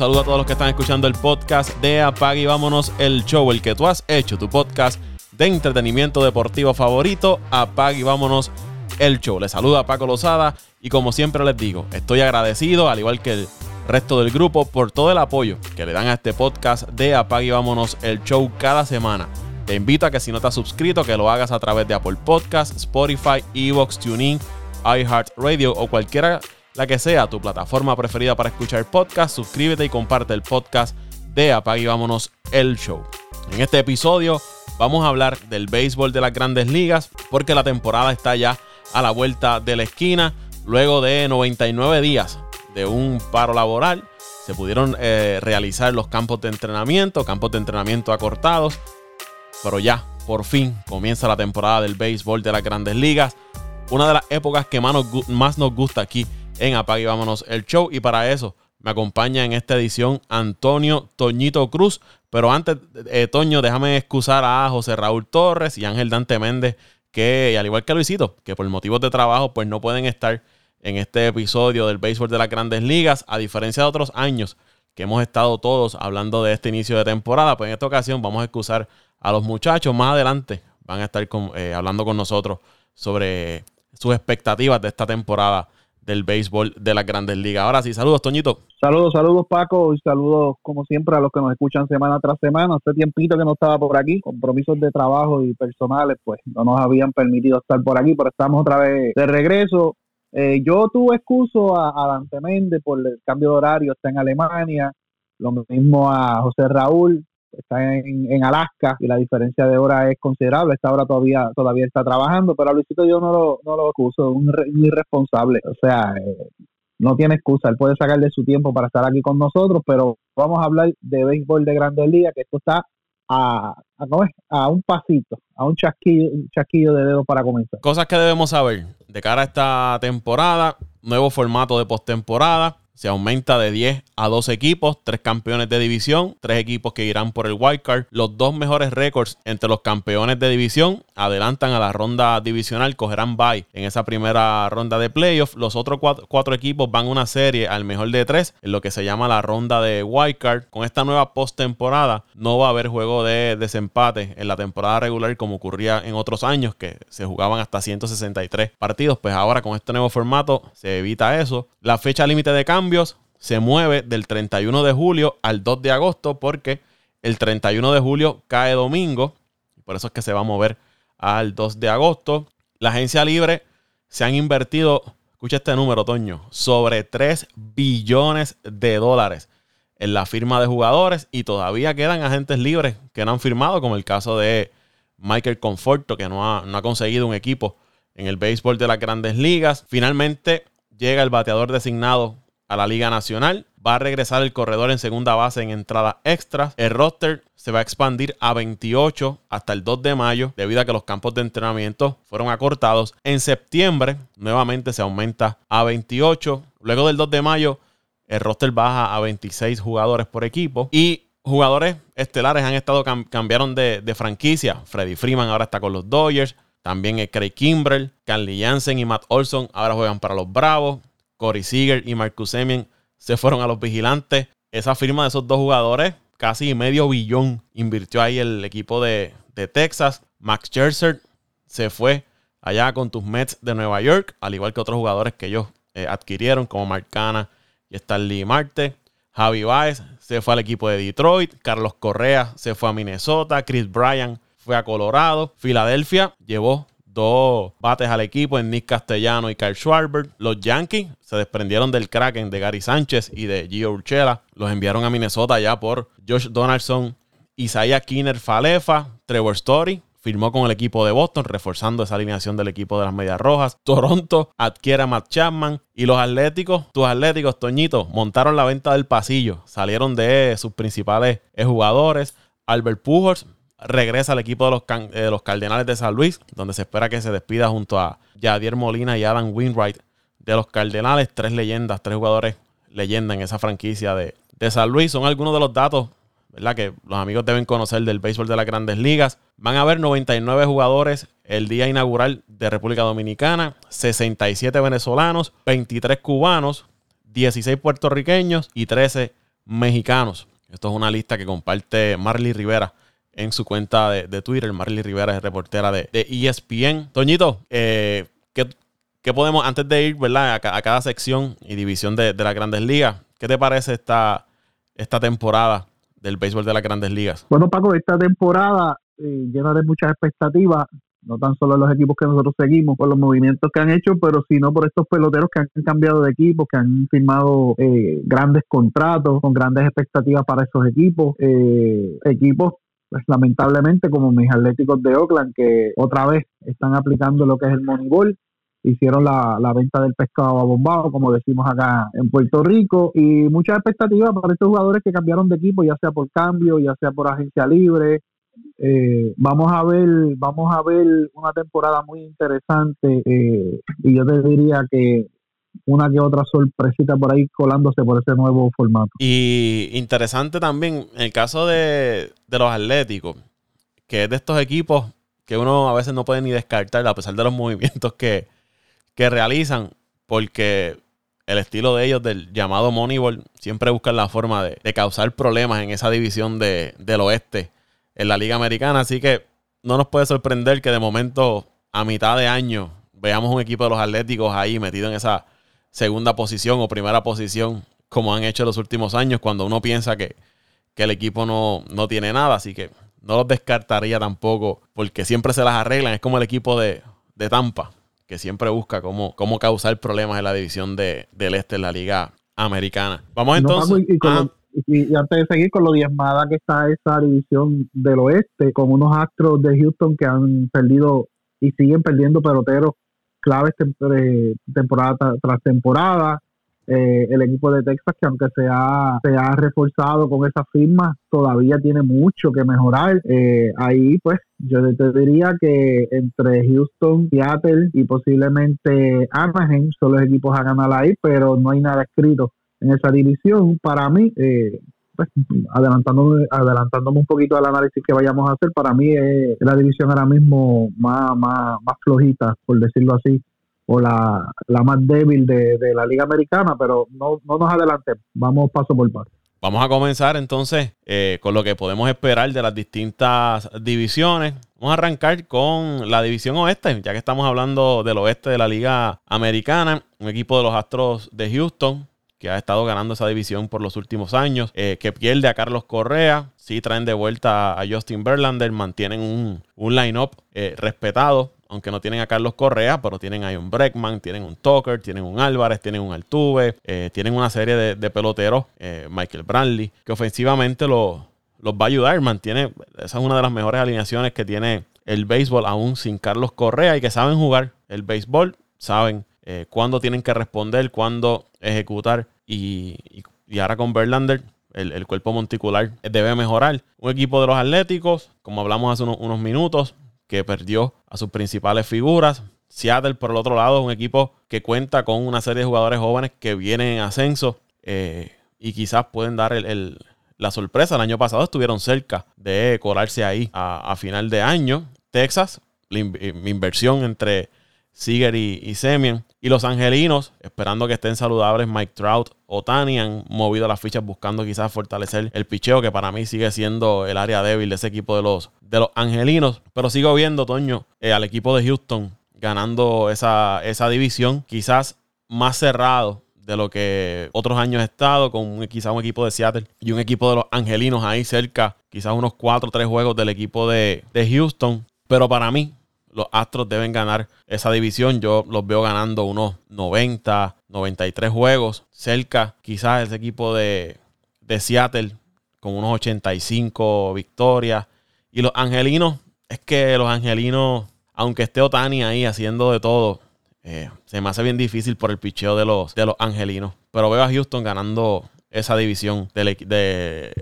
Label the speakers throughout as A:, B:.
A: saludo a todos los que están escuchando el podcast de Apague y Vámonos el Show, el que tú has hecho, tu podcast de entretenimiento deportivo favorito, Apague y Vámonos el Show. Les saluda Paco Lozada y como siempre les digo, estoy agradecido, al igual que el resto del grupo, por todo el apoyo que le dan a este podcast de Apague y Vámonos el Show cada semana. Te invito a que si no te has suscrito, que lo hagas a través de Apple Podcasts, Spotify, Evox, TuneIn, iHeartRadio o cualquiera la que sea tu plataforma preferida para escuchar podcast, suscríbete y comparte el podcast de Apague y Vámonos el Show. En este episodio vamos a hablar del béisbol de las grandes ligas porque la temporada está ya a la vuelta de la esquina. Luego de 99 días de un paro laboral, se pudieron eh, realizar los campos de entrenamiento, campos de entrenamiento acortados, pero ya, por fin, comienza la temporada del béisbol de las grandes ligas. Una de las épocas que más nos, más nos gusta aquí en Apague Vámonos el Show. Y para eso me acompaña en esta edición Antonio Toñito Cruz. Pero antes, eh, Toño, déjame excusar a José Raúl Torres y Ángel Dante Méndez, que al igual que Luisito, que por motivos de trabajo, pues no pueden estar en este episodio del béisbol de las grandes ligas, a diferencia de otros años que hemos estado todos hablando de este inicio de temporada, pues en esta ocasión vamos a excusar a los muchachos. Más adelante van a estar eh, hablando con nosotros sobre sus expectativas de esta temporada del béisbol de las grandes ligas. Ahora sí, saludos, Toñito.
B: Saludos, saludos, Paco, y saludos, como siempre, a los que nos escuchan semana tras semana. Hace tiempito que no estaba por aquí, compromisos de trabajo y personales, pues no nos habían permitido estar por aquí, pero estamos otra vez de regreso. Eh, yo tuve excuso a, a Dante por el cambio de horario, está en Alemania, lo mismo a José Raúl, está en, Alaska y la diferencia de hora es considerable. Esta hora todavía todavía está trabajando, pero a Luisito yo no lo, no lo acuso, un, irresponsable. O sea, eh, no tiene excusa. Él puede sacar de su tiempo para estar aquí con nosotros, pero vamos a hablar de béisbol de Grandes Ligas, que esto está a, a, a un pasito, a un chasquillo, chasquillo de dedo para comenzar.
A: Cosas que debemos saber de cara a esta temporada, nuevo formato de postemporada se aumenta de 10 a 12 equipos, tres campeones de división, tres equipos que irán por el wildcard. Los dos mejores récords entre los campeones de división adelantan a la ronda divisional, cogerán bye en esa primera ronda de playoff. Los otros cuatro, equipos van una serie al mejor de tres en lo que se llama la ronda de wildcard. Con esta nueva postemporada no va a haber juego de desempate en la temporada regular como ocurría en otros años que se jugaban hasta 163 partidos. Pues ahora con este nuevo formato se evita eso. La fecha límite de cambio se mueve del 31 de julio al 2 de agosto porque el 31 de julio cae domingo. Por eso es que se va a mover al 2 de agosto. La agencia libre se han invertido, escucha este número, Toño, sobre 3 billones de dólares en la firma de jugadores y todavía quedan agentes libres que no han firmado, como el caso de Michael Conforto, que no ha, no ha conseguido un equipo en el béisbol de las grandes ligas. Finalmente llega el bateador designado a la Liga Nacional. Va a regresar el corredor en segunda base en entradas extras. El roster se va a expandir a 28 hasta el 2 de mayo debido a que los campos de entrenamiento fueron acortados. En septiembre nuevamente se aumenta a 28. Luego del 2 de mayo el roster baja a 26 jugadores por equipo. Y jugadores estelares han estado cambiaron de, de, franquicia. Freddy Freeman ahora está con los Dodgers. También el Craig Kimbrell, Carly Jansen y Matt Olson ahora juegan para los Bravos. Corey Seager y Marcus Semien se fueron a los vigilantes. Esa firma de esos dos jugadores, casi medio billón, invirtió ahí el equipo de, Texas. Max Scherzer se fue allá con tus Mets de Nueva York, al igual que otros jugadores que ellos eh, adquirieron, como Marcana y Stanley Marte. Javi Baez se fue al equipo de Detroit. Carlos Correa se fue a Minnesota. Chris Bryan fue a Colorado. Filadelfia llevó bates al equipo en Nick Castellano y Kyle Schwarber. Los Yankees se desprendieron del Kraken de Gary Sánchez y de Gio Urchela. Los enviaron a Minnesota ya por Josh Donaldson, Isaiah Kinner Falefa, Trevor Story. Firmó con el equipo de Boston, reforzando esa alineación del equipo de las Medias Rojas. Toronto adquiere a Matt Chapman. Y los Atléticos, tus Atléticos, Toñito, montaron la venta del pasillo. Salieron de sus principales jugadores. Albert Pujols regresa al equipo de los, eh, los Cardenales de San Luis, donde se espera que se despida junto a Yadier Molina y Adam Winwright de los Cardenales. Tres leyendas, tres jugadores leyenda en esa franquicia de, de San Luis. Son algunos de los datos ¿verdad? que los amigos deben conocer del béisbol de las grandes ligas. Van a haber 99 jugadores el día inaugural de República Dominicana, 67 venezolanos, 23 cubanos, 16 puertorriqueños y 13 mexicanos. Esto es una lista que comparte Marley Rivera en su cuenta de, Twitter. Marley Rivera es reportera de, ESPN. Toñito, eh, ¿qué, podemos, antes de ir ¿verdad? A, cada sección y división de, las grandes ligas, ¿qué te parece esta, esta temporada del béisbol de las grandes ligas?
B: Bueno, Paco, esta temporada eh, llena de muchas expectativas no tan solo los equipos que nosotros seguimos por los movimientos que han hecho, pero sino por estos peloteros que han cambiado de equipo, que han firmado eh, grandes contratos con grandes expectativas para esos equipos, eh, equipos pues, lamentablemente como mis Atléticos de Oakland que otra vez están aplicando lo que es el Moneyball hicieron la, la, venta del pescado a bombado, como decimos acá en Puerto Rico, y muchas expectativas para estos jugadores que cambiaron de equipo, ya sea por cambio, ya sea por agencia libre, eh, vamos a ver vamos a ver una temporada muy interesante eh, y yo te diría que una que otra sorpresita por ahí colándose por ese nuevo formato.
A: Y interesante también el caso de, los Atléticos, que es de estos equipos que uno a veces no puede ni descartar a pesar de los movimientos que, realizan, porque el estilo de ellos del llamado Moneyball siempre buscan la forma de, causar problemas en esa división de, del oeste en la Liga Americana. Así que no nos puede sorprender que de momento, a mitad de año, veamos un equipo de los Atléticos ahí metido en esa segunda posición o primera posición, como han hecho los últimos años, cuando uno piensa que, el equipo no, no, tiene nada. Así que no los descartaría tampoco, porque siempre se las arreglan. Es como el equipo de, Tampa, que siempre busca cómo, cómo causar problemas en la división de, del este en la Liga Americana. Vamos entonces.
B: Y, antes de seguir con lo diezmada que está esa división del oeste, con unos astros de Houston que han perdido y siguen perdiendo peloteros claves temporada tras temporada. Eh, el equipo de Texas, que aunque se ha, se ha reforzado con esa firma, todavía tiene mucho que mejorar. Eh, ahí, pues, yo te diría que entre Houston, Seattle y posiblemente Anaheim son los equipos a ganar ahí, pero no hay nada escrito en esa división. Para mí, eh, pues, adelantándome, adelantándome un poquito al análisis que vayamos a hacer, para mí es la división ahora mismo más, más, más flojita, por decirlo así, o la, la más débil de, la Liga Americana, pero no, no nos adelantemos, vamos paso por paso.
A: Vamos a comenzar entonces eh, con lo que podemos esperar de las distintas divisiones. Vamos a arrancar con la división oeste, ya que estamos hablando del oeste de la Liga Americana, un equipo de los Astros de Houston que ha estado ganando esa división por los últimos años, eh, que pierde a Carlos Correa, sí traen de vuelta a Justin Verlander, mantienen un, un line-up eh, respetado, aunque no tienen a Carlos Correa, pero tienen ahí un Breckman, tienen un Tucker, tienen un Álvarez, tienen un Altuve, eh, tienen una serie de, peloteros, Michael Brantley, que ofensivamente los va a ayudar, mantiene, esa es una de las mejores alineaciones que tiene el béisbol aún sin Carlos Correa y que saben jugar el béisbol, saben eh, cuándo tienen que responder, cuándo ejecutar. Y, ahora con Verlander, el, cuerpo monticular debe mejorar. Un equipo de los Atléticos, como hablamos hace unos, minutos, que perdió a sus principales figuras. Seattle, por el otro lado, es un equipo que cuenta con una serie de jugadores jóvenes que vienen en ascenso eh, y quizás pueden dar la sorpresa. El año pasado estuvieron cerca de colarse ahí a, final de año. Texas, mi inversión entre Seager y, y Semien. Y los angelinos, esperando que estén saludables, Mike Trout o Tani, han movido las fichas buscando quizás fortalecer el picheo, que para mí sigue siendo el área débil de ese equipo de los, de los angelinos. Pero sigo viendo, Toño, eh, al equipo de Houston ganando esa, esa división, quizás más cerrado de lo que otros años he estado, con quizás un equipo de Seattle y un equipo de los angelinos ahí cerca, quizás unos 4 o 3 juegos del equipo de, de Houston. Pero para mí, los Astros deben ganar esa división. Yo los veo ganando unos 90, 93 juegos. Cerca, quizás ese equipo de, Seattle con unos 85 victorias. Y los angelinos, es que los angelinos, aunque esté Otani ahí haciendo de todo, eh, se me hace bien difícil por el picheo de los, de los angelinos. Pero veo a Houston ganando esa división de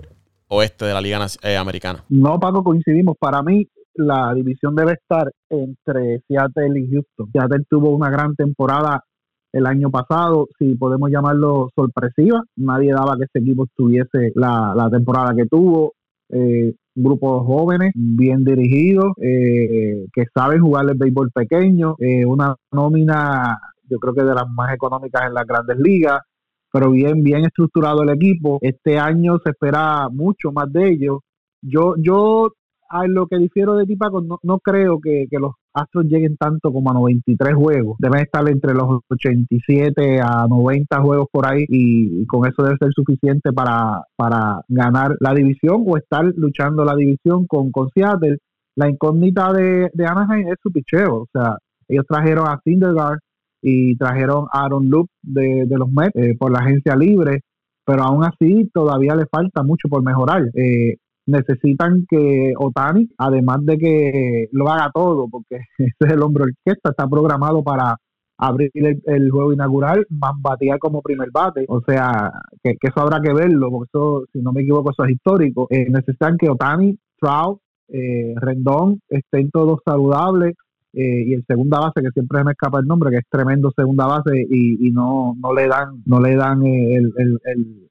A: oeste de la Liga eh, Americana.
B: No, Paco, coincidimos. Para mí, la división debe estar entre Seattle y Houston. Seattle tuvo una gran temporada el año pasado, si podemos llamarlo sorpresiva. Nadie daba que ese equipo tuviese la, temporada que tuvo. Eh, grupos jóvenes, bien dirigidos, eh, que saben jugar el béisbol pequeño, eh, una nómina, yo creo que de las más económicas en las grandes ligas. pero bien, bien estructurado el equipo. Este año se espera mucho más de ellos. Yo, yo a lo que difiero de ti, Paco, no, no creo que, los Astros lleguen tanto como a 93 juegos. Deben estar entre los 87 a 90 juegos por ahí y, con eso debe ser suficiente para, para ganar la división o estar luchando la división con, con Seattle. La incógnita de, de Anaheim es su picheo. O sea, ellos trajeron a Syndergaard y trajeron a Aaron Loop de, los Mets eh, por la agencia libre, pero aún así todavía le falta mucho por mejorar. Eh, necesitan que Otani, además de que lo haga todo, porque ese es el hombro orquesta, está programado para abrir el, juego inaugural, más como primer bate. O sea, que, eso habrá que verlo, porque eso, si no me equivoco, eso es histórico. Eh, necesitan que Otani, Trout, eh, Rendón estén todos saludables. Eh, y el segunda base que siempre me escapa el nombre que es tremendo segunda base y, no no le dan no le dan el,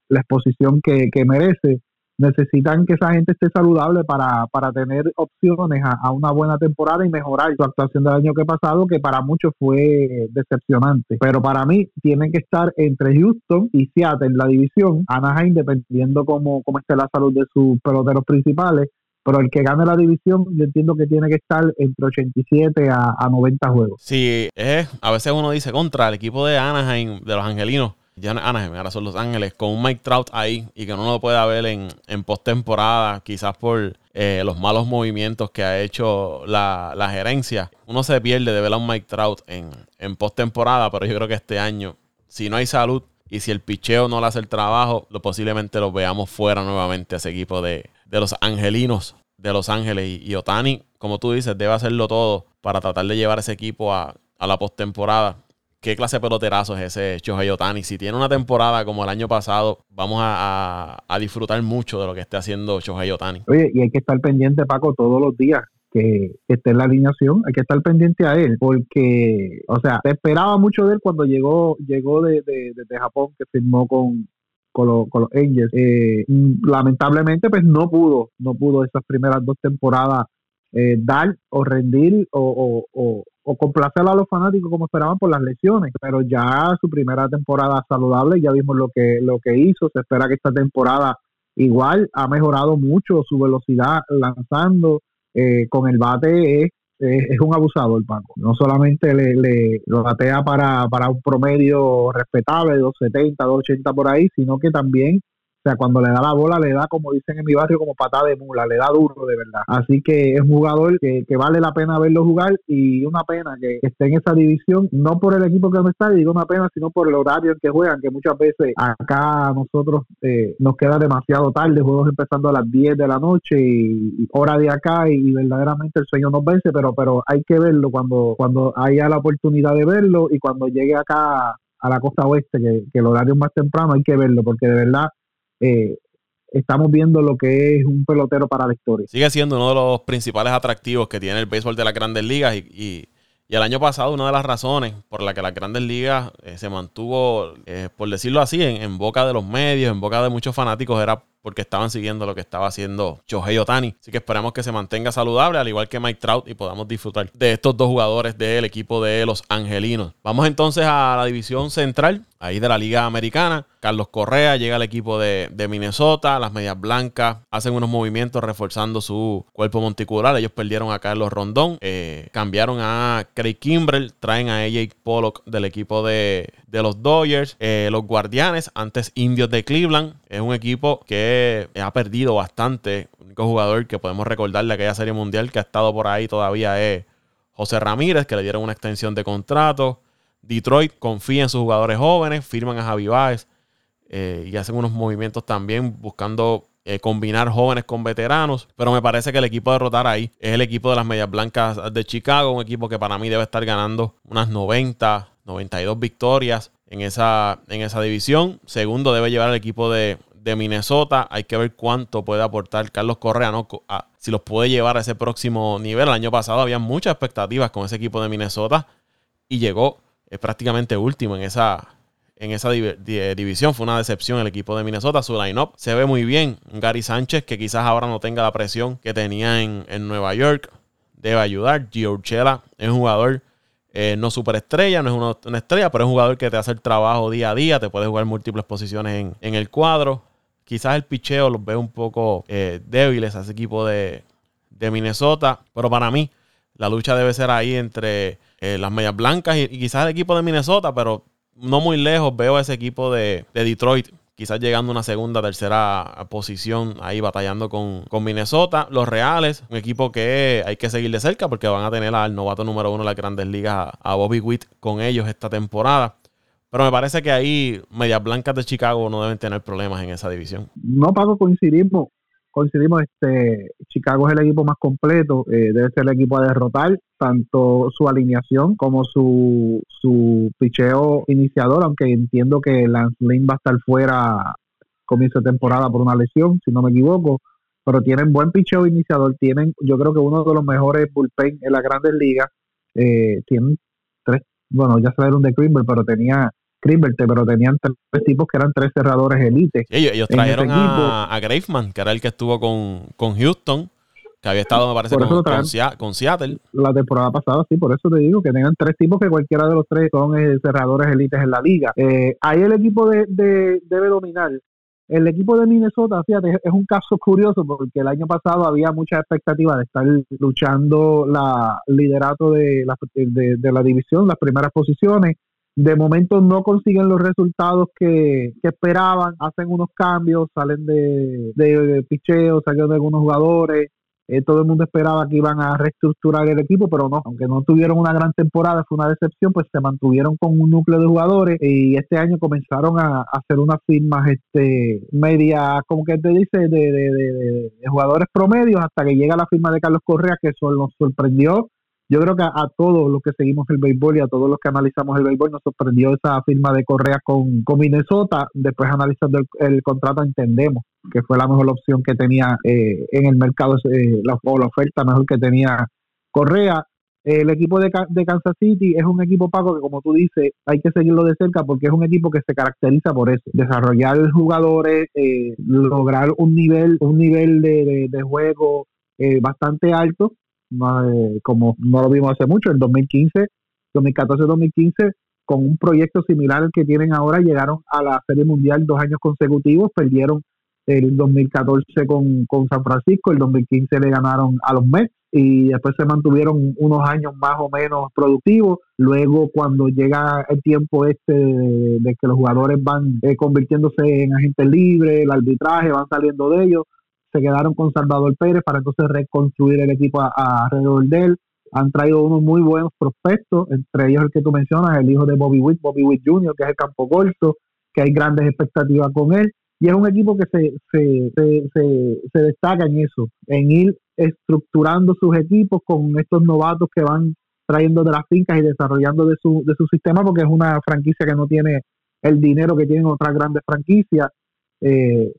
B: la exposición que merece necesitan que esa gente esté saludable para, para tener opciones a, una buena temporada y mejorar su actuación del año que pasado, que para muchos fue decepcionante. Pero para mí tienen que estar entre Houston y Seattle en la división, Anaheim, dependiendo cómo, cómo esté la salud de sus peloteros principales. Pero el que gane la división, yo entiendo que tiene que estar entre 87 a, a 90 juegos.
A: Sí, es, a veces uno dice contra el equipo de Anaheim, de los Angelinos ya no Anaheim, ahora son Los Ángeles, con un Mike Trout ahí y que uno lo pueda ver en, en postemporada, quizás por eh, los malos movimientos que ha hecho la, gerencia. Uno se pierde de ver a un Mike Trout en, en postemporada, pero yo creo que este año, si no hay salud y si el picheo no le hace el trabajo, lo posiblemente lo veamos fuera nuevamente ese equipo de, los angelinos de Los Ángeles. Y, y, Otani, como tú dices, debe hacerlo todo para tratar de llevar ese equipo a, a la postemporada qué clase de peloterazo es ese Shohei Otani. Si tiene una temporada como el año pasado, vamos a, disfrutar mucho de lo que esté haciendo Shohei Otani.
B: Oye, y hay que estar pendiente, Paco, todos los días que, esté en la alineación, hay que estar pendiente a él, porque, o sea, se esperaba mucho de él cuando llegó llegó de, Japón, que firmó con, con, los Angels. Eh, lamentablemente, pues no pudo, no pudo esas primeras dos temporadas eh, dar o rendir o, complacer a los fanáticos como esperaban por las lesiones, pero ya su primera temporada saludable, ya vimos lo que, lo que hizo, se espera que esta temporada igual ha mejorado mucho su velocidad lanzando, eh, con el bate es, es, un abusador, Paco. No solamente le, le lo batea para, para un promedio respetable, 270, 280 por ahí, sino que también o cuando le da la bola, le da, como dicen en mi barrio, como patada de mula, le da duro de verdad. Así que es un jugador que, vale la pena verlo jugar y una pena que esté en esa división, no por el equipo que no está, digo una pena, sino por el horario en que juegan, que muchas veces acá nosotros eh, nos queda demasiado tarde, juegos empezando a las 10 de la noche y, hora de acá y, verdaderamente el sueño nos vence, pero, pero hay que verlo cuando, cuando haya la oportunidad de verlo y cuando llegue acá a la costa oeste, que, que el horario es más temprano, hay que verlo, porque de verdad eh, estamos viendo lo que es un pelotero para la historia.
A: Sigue siendo uno de los principales atractivos que tiene el béisbol de las grandes ligas y, el año pasado una de las razones por la que las grandes ligas eh, se mantuvo, eh, por decirlo así, en, boca de los medios, en boca de muchos fanáticos, era porque estaban siguiendo lo que estaba haciendo Shohei Otani. Así que esperamos que se mantenga saludable, al igual que Mike Trout, y podamos disfrutar de estos dos jugadores del equipo de los Angelinos. Vamos entonces a la división central, ahí de la Liga Americana. Carlos Correa llega al equipo de, Minnesota. Las medias blancas hacen unos movimientos reforzando su cuerpo monticular. Ellos perdieron a Carlos Rondón. Eh, cambiaron a Craig Kimbrell. Traen a AJ Pollock del equipo de, los Dodgers. Eh, los Guardianes, antes Indios de Cleveland. Es un equipo que ha perdido bastante. El único jugador que podemos recordar de aquella serie mundial que ha estado por ahí todavía es José Ramírez, que le dieron una extensión de contrato. Detroit confía en sus jugadores jóvenes, firman a Javi Baez eh, y hacen unos movimientos también buscando eh, combinar jóvenes con veteranos. Pero me parece que el equipo a derrotar ahí es el equipo de las Medias Blancas de Chicago, un equipo que para mí debe estar ganando unas 90, 92 victorias en esa, en esa división. Segundo, debe llevar el equipo de, Minnesota. Hay que ver cuánto puede aportar Carlos Correa, ¿no? si los puede llevar a ese próximo nivel. El año pasado había muchas expectativas con ese equipo de Minnesota y llegó eh, prácticamente último en esa, en esa división. Fue una decepción el equipo de Minnesota. Su line-up se ve muy bien. Gary Sánchez, que quizás ahora no tenga la presión que tenía en, en Nueva York, debe ayudar. Gio Urchela es un jugador Eh, no superestrella, no es una, estrella, pero es un jugador que te hace el trabajo día a día, te puede jugar múltiples posiciones en, el cuadro. Quizás el picheo los ve un poco eh, débiles a ese equipo de, Minnesota, pero para mí la lucha debe ser ahí entre eh, las medias blancas y, quizás el equipo de Minnesota, pero no muy lejos veo a ese equipo de, de Detroit quizás llegando a una segunda, tercera posición ahí batallando con, Minnesota. Los Reales, un equipo que hay que seguir de cerca porque van a tener al novato número uno de las grandes ligas, a Bobby Witt, con ellos esta temporada. Pero me parece que ahí Medias Blancas de Chicago no deben tener problemas en esa división.
B: No, Paco, coincidimos coincidimos, este Chicago es el equipo más completo, eh, debe ser el equipo a derrotar, tanto su alineación como su, su picheo iniciador, aunque entiendo que Lance Lynn va a estar fuera comienzo de temporada por una lesión, si no me equivoco, pero tienen buen picheo iniciador, tienen yo creo que uno de los mejores bullpen en las grandes ligas, eh, tienen tres, bueno, ya se un de Crimble, pero tenía pero tenían tres tipos que eran tres cerradores élites.
A: ellos, trajeron a, a Graveman, que era el que estuvo con, con Houston, que había estado, me parece, con, Seattle.
B: La temporada pasada, sí, por eso te digo que tenían tres tipos que cualquiera de los tres son eh, cerradores élites en la liga. Eh, ahí el equipo de, debe dominar. El equipo de Minnesota, fíjate, es un caso curioso porque el año pasado había mucha expectativa de estar luchando la liderato de la, de la división, las primeras posiciones de momento no consiguen los resultados que, esperaban, hacen unos cambios, salen de, de, picheo, salen de algunos jugadores. Eh, todo el mundo esperaba que iban a reestructurar el equipo, pero no, aunque no tuvieron una gran temporada, fue una decepción, pues se mantuvieron con un núcleo de jugadores y este año comenzaron a, hacer unas firmas este media, como que te dice, de, de, de, jugadores promedios hasta que llega la firma de Carlos Correa, que eso nos sorprendió yo creo que a, todos los que seguimos el béisbol y a todos los que analizamos el béisbol nos sorprendió esa firma de Correa con, Minnesota. Después analizando el, contrato entendemos que fue la mejor opción que tenía eh, en el mercado eh, la, o la oferta mejor que tenía Correa. El equipo de, de, Kansas City es un equipo paco que, como tú dices, hay que seguirlo de cerca porque es un equipo que se caracteriza por eso, desarrollar jugadores, eh, lograr un nivel, un nivel de, de juego eh, bastante alto como no lo vimos hace mucho, en 2015, 2014-2015, con un proyecto similar al que tienen ahora, llegaron a la Serie Mundial dos años consecutivos, perdieron el 2014 con, con San Francisco, el 2015 le ganaron a los Mets y después se mantuvieron unos años más o menos productivos. Luego, cuando llega el tiempo este de, que los jugadores van eh, convirtiéndose en agentes libres, el arbitraje, van saliendo de ellos, se quedaron con Salvador Pérez para entonces reconstruir el equipo alrededor de él. Han traído unos muy buenos prospectos, entre ellos el que tú mencionas, el hijo de Bobby Witt, Bobby Witt Jr., que es el campo corto, que hay grandes expectativas con él. Y es un equipo que se, se, se, se, destaca en eso, en ir estructurando sus equipos con estos novatos que van trayendo de las fincas y desarrollando de su, de su sistema, porque es una franquicia que no tiene el dinero que tienen otras grandes franquicias. Eh,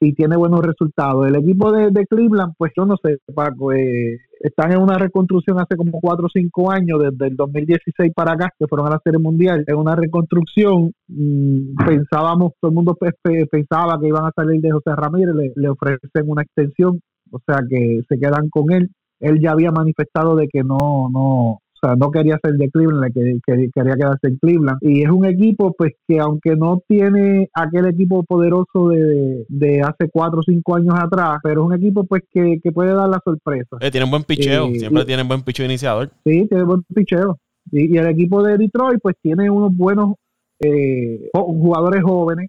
B: y tiene buenos resultados. El equipo de, Cleveland, pues yo no sé, Paco, eh, están en una reconstrucción hace como 4 o 5 años, desde el 2016 para acá, que fueron a la Serie Mundial, en una reconstrucción. Mm, pensábamos, todo el mundo pensaba que iban a salir de José Ramírez, le, le ofrecen una extensión, o sea que se quedan con él. Él ya había manifestado de que no, no, sea, no quería ser de Cleveland, que, quería quedarse en Cleveland. Y es un equipo, pues, que aunque no tiene aquel equipo poderoso de, de hace cuatro o cinco años atrás, pero es un equipo, pues, que, puede dar la sorpresa.
A: Eh, tienen buen picheo, eh, siempre tienen buen picheo iniciador.
B: Sí, tiene buen picheo. Y, y, el equipo de Detroit, pues, tiene unos buenos eh, jugadores jóvenes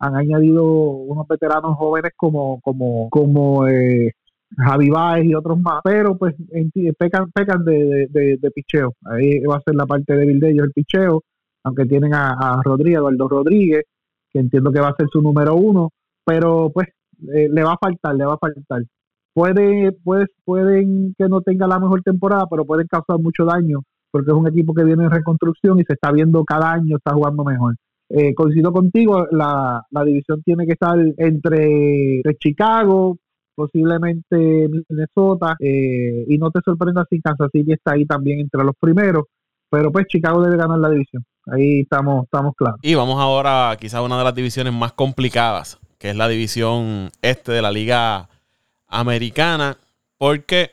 B: han añadido unos veteranos jóvenes como como como eh, Javi Baez y otros más, pero pues pecan, pecan de, de, picheo. Ahí va a ser la parte débil de ellos el picheo, aunque tienen a, a Rodríguez, Eduardo Rodríguez, que entiendo que va a ser su número uno, pero pues eh, le va a faltar, le va a faltar. Puede, pues, pueden que no tenga la mejor temporada, pero pueden causar mucho daño, porque es un equipo que viene en reconstrucción y se está viendo cada año, está jugando mejor. Eh, coincido contigo, la, la división tiene que estar entre Chicago, posiblemente Minnesota, eh, y no te sorprenda si Kansas City está ahí también entre los primeros, pero pues Chicago debe ganar la división. Ahí estamos, estamos claros.
A: Y vamos ahora quizás una de las divisiones más complicadas, que es la división este de la Liga Americana, porque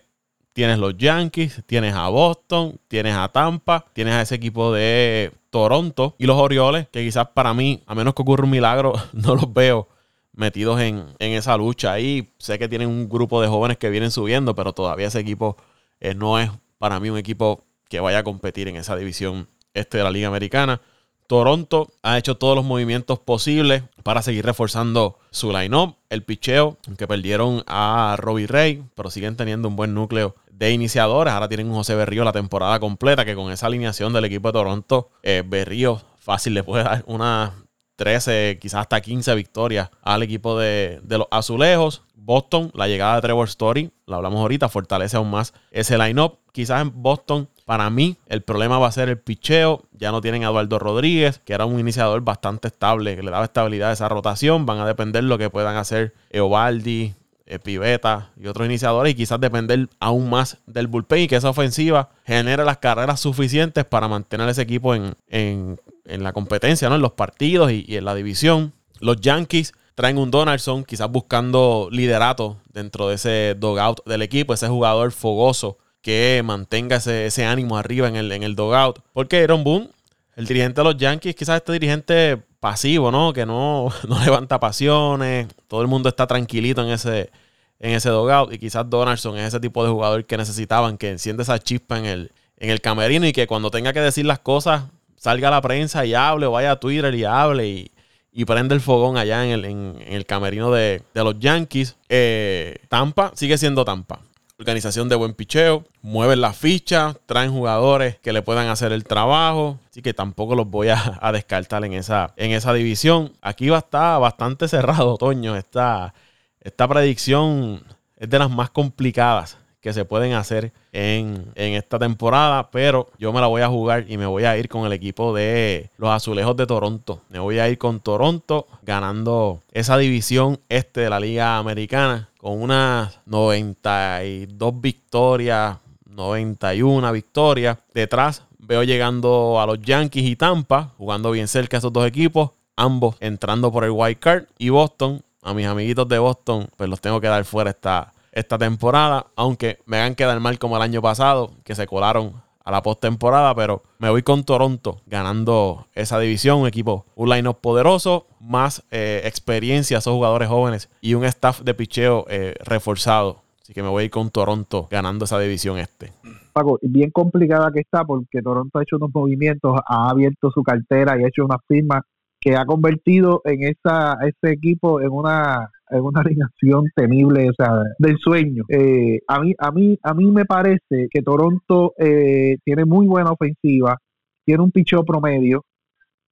A: tienes los Yankees, tienes a Boston, tienes a Tampa, tienes a ese equipo de Toronto y los Orioles, que quizás para mí, a menos que ocurra un milagro, no los veo metidos en, esa lucha. Ahí sé que tienen un grupo de jóvenes que vienen subiendo, pero todavía ese equipo eh, no es para mí un equipo que vaya a competir en esa división este de la Liga Americana. Toronto ha hecho todos los movimientos posibles para seguir reforzando su line-up, el picheo, aunque perdieron a Robbie Ray, pero siguen teniendo un buen núcleo de iniciadores. Ahora tienen un José Berrío la temporada completa, que con esa alineación del equipo de Toronto, eh, Berrío fácil le puede dar unas 13, quizás hasta 15 victorias al equipo de, de, los azulejos. Boston, la llegada de Trevor Story, lo hablamos ahorita, fortalece aún más ese line-up. Quizás en Boston para mí, el problema va a ser el picheo. Ya no tienen a Eduardo Rodríguez, que era un iniciador bastante estable, que le daba estabilidad a esa rotación. Van a depender lo que puedan hacer Eovaldi, eh, Piveta y otros iniciadores. Y quizás depender aún más del bullpen y que esa ofensiva genere las carreras suficientes para mantener ese equipo en, la competencia, ¿no? en los partidos y, en la división. Los Yankees traen un Donaldson, quizás buscando liderato dentro de ese dogout del equipo, ese jugador fogoso que mantenga ese, ánimo arriba en el, en el dogout. Porque Aaron Boone, el dirigente de los Yankees, quizás este dirigente pasivo, ¿no? Que no, no levanta pasiones, todo el mundo está tranquilito en ese, en ese dogout. Y quizás Donaldson es ese tipo de jugador que necesitaban, que enciende esa chispa en el, en el camerino y que cuando tenga que decir las cosas, salga a la prensa y hable, o vaya a Twitter y hable y, y prende el fogón allá en el, en, el camerino de, los Yankees. Eh, Tampa sigue siendo Tampa organización de buen picheo, mueven las fichas, traen jugadores que le puedan hacer el trabajo, así que tampoco los voy a, descartar en esa, en esa división. Aquí va a estar bastante cerrado, Toño, esta, esta predicción es de las más complicadas que se pueden hacer en, esta temporada, pero yo me la voy a jugar y me voy a ir con el equipo de los Azulejos de Toronto. Me voy a ir con Toronto ganando esa división este de la Liga Americana con unas 92 victorias, 91 victorias. Detrás veo llegando a los Yankees y Tampa, jugando bien cerca esos dos equipos, ambos entrando por el wild card y Boston. A mis amiguitos de Boston, pues los tengo que dar fuera esta, esta temporada, aunque me hagan quedar mal como el año pasado, que se colaron a la postemporada, pero me voy con Toronto ganando esa división, un equipo, un line-up poderoso, más eh, experiencia, esos jugadores jóvenes y un staff de picheo eh, reforzado. Así que me voy con Toronto ganando esa división este.
B: Paco, bien complicada que está porque Toronto ha hecho unos movimientos, ha abierto su cartera y ha hecho una firma que ha convertido en esa, ese equipo en una en una alineación temible, o sea, del sueño. Eh, a mí, a mí, a mí me parece que Toronto eh, tiene muy buena ofensiva, tiene un picheo promedio,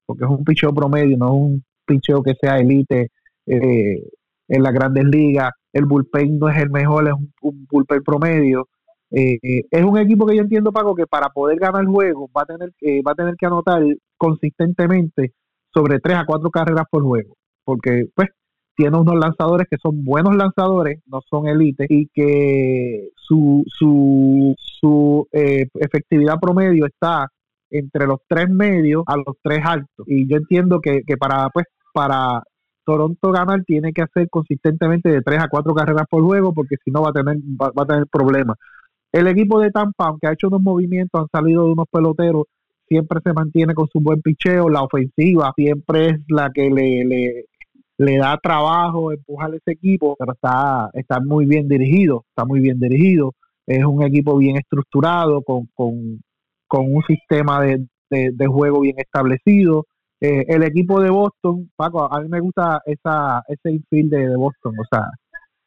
B: porque es un picheo promedio, no es un picheo que sea elite eh, en las grandes ligas. El bullpen no es el mejor, es un, bullpen promedio. es un equipo que yo entiendo, Paco, que para poder ganar el juego va a tener que, va a tener que anotar consistentemente sobre tres a cuatro carreras por juego. Porque, pues, tiene unos lanzadores que son buenos lanzadores, no son élites, y que su, su, su eh, efectividad promedio está entre los tres medios a los tres altos. Y yo entiendo que, que para, pues, para Toronto ganar tiene que hacer consistentemente de tres a cuatro carreras por juego, porque si no va a tener, va, a tener problemas. El equipo de Tampa, aunque ha hecho unos movimientos, han salido de unos peloteros, siempre se mantiene con su buen picheo, la ofensiva siempre es la que le, le da trabajo empujar ese equipo, pero está, está muy bien dirigido, está muy bien dirigido. Es un equipo bien estructurado, con, con, con un sistema de, de, juego bien establecido. Eh, el equipo de Boston, Paco, a mí me gusta esa, ese infield de, Boston, o sea,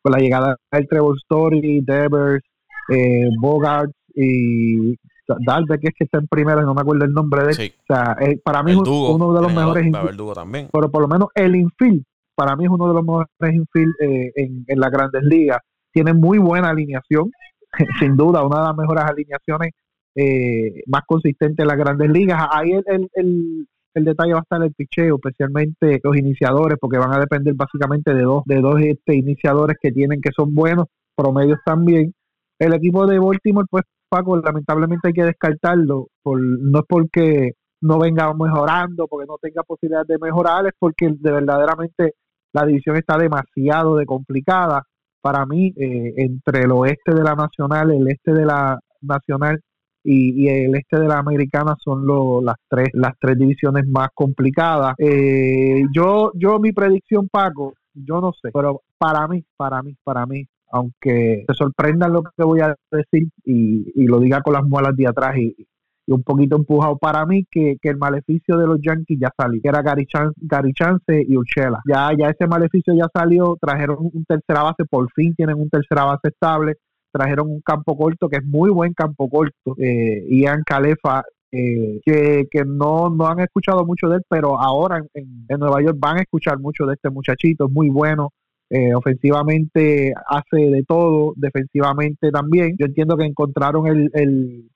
B: con la llegada del Trevor Story, Devers, eh, Bogart y Dalbeck que es que está en primero y no me acuerdo el nombre de él. O sea, eh, para mí es uno de los mejores
A: también.
B: Pero por lo menos el infield para mí es uno de los mejores infield eh, en, en las grandes ligas. Tiene muy buena alineación, sin duda, una de las mejores alineaciones eh, más consistentes en las grandes ligas. Ahí el, el, el, detalle va a estar el picheo, especialmente los iniciadores, porque van a depender básicamente de dos, de dos este, iniciadores que tienen que son buenos, promedios también. El equipo de Baltimore, pues Paco, lamentablemente hay que descartarlo, por, no es porque no venga mejorando, porque no tenga posibilidades de mejorar, es porque de verdaderamente la división está demasiado de complicada para mí, eh, entre el oeste de la Nacional, el este de la Nacional y, el este de la Americana son las tres divisiones más complicadas. Eh, yo yo mi predicción Paco, yo no sé, pero para mí, para mí, para mí, aunque se sorprendan lo que voy a decir y, lo diga con las muelas de atrás y, un poquito empujado para mí que, el maleficio de los Yankees ya salió, que era Gary, Chance y Urshela. Ya, ya ese maleficio ya salió, trajeron un tercera base, por fin tienen un tercera base estable, trajeron un campo corto que es muy buen campo corto. Eh, Ian Calefa eh, que, que no, no han escuchado mucho de él, pero ahora en, en, Nueva York van a escuchar mucho de este muchachito, es muy bueno. Eh, ofensivamente hace de todo, defensivamente también. Yo entiendo que encontraron el, el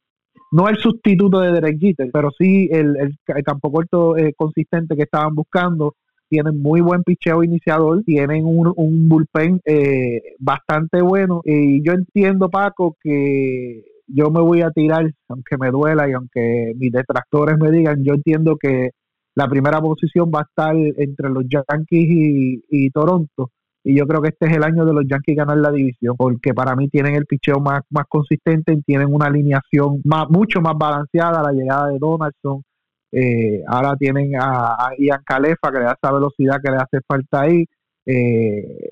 B: no el sustituto de Derek Jeter, pero sí el, el, campo corto eh, consistente que estaban buscando tienen muy buen picheo iniciador, tienen un, un bullpen eh, bastante bueno. Y yo entiendo, Paco, que yo me voy a tirar, aunque me duela y aunque mis detractores me digan, yo entiendo que la primera posición va a estar entre los Yankees y, Toronto. Y yo creo que este es el año de los Yankees ganar la división, porque para mí tienen el picheo más, más consistente, tienen una alineación más, mucho más balanceada, la llegada de Donaldson, eh, ahora tienen a, Ian Calefa, que le da esa velocidad que le hace falta ahí. Eh,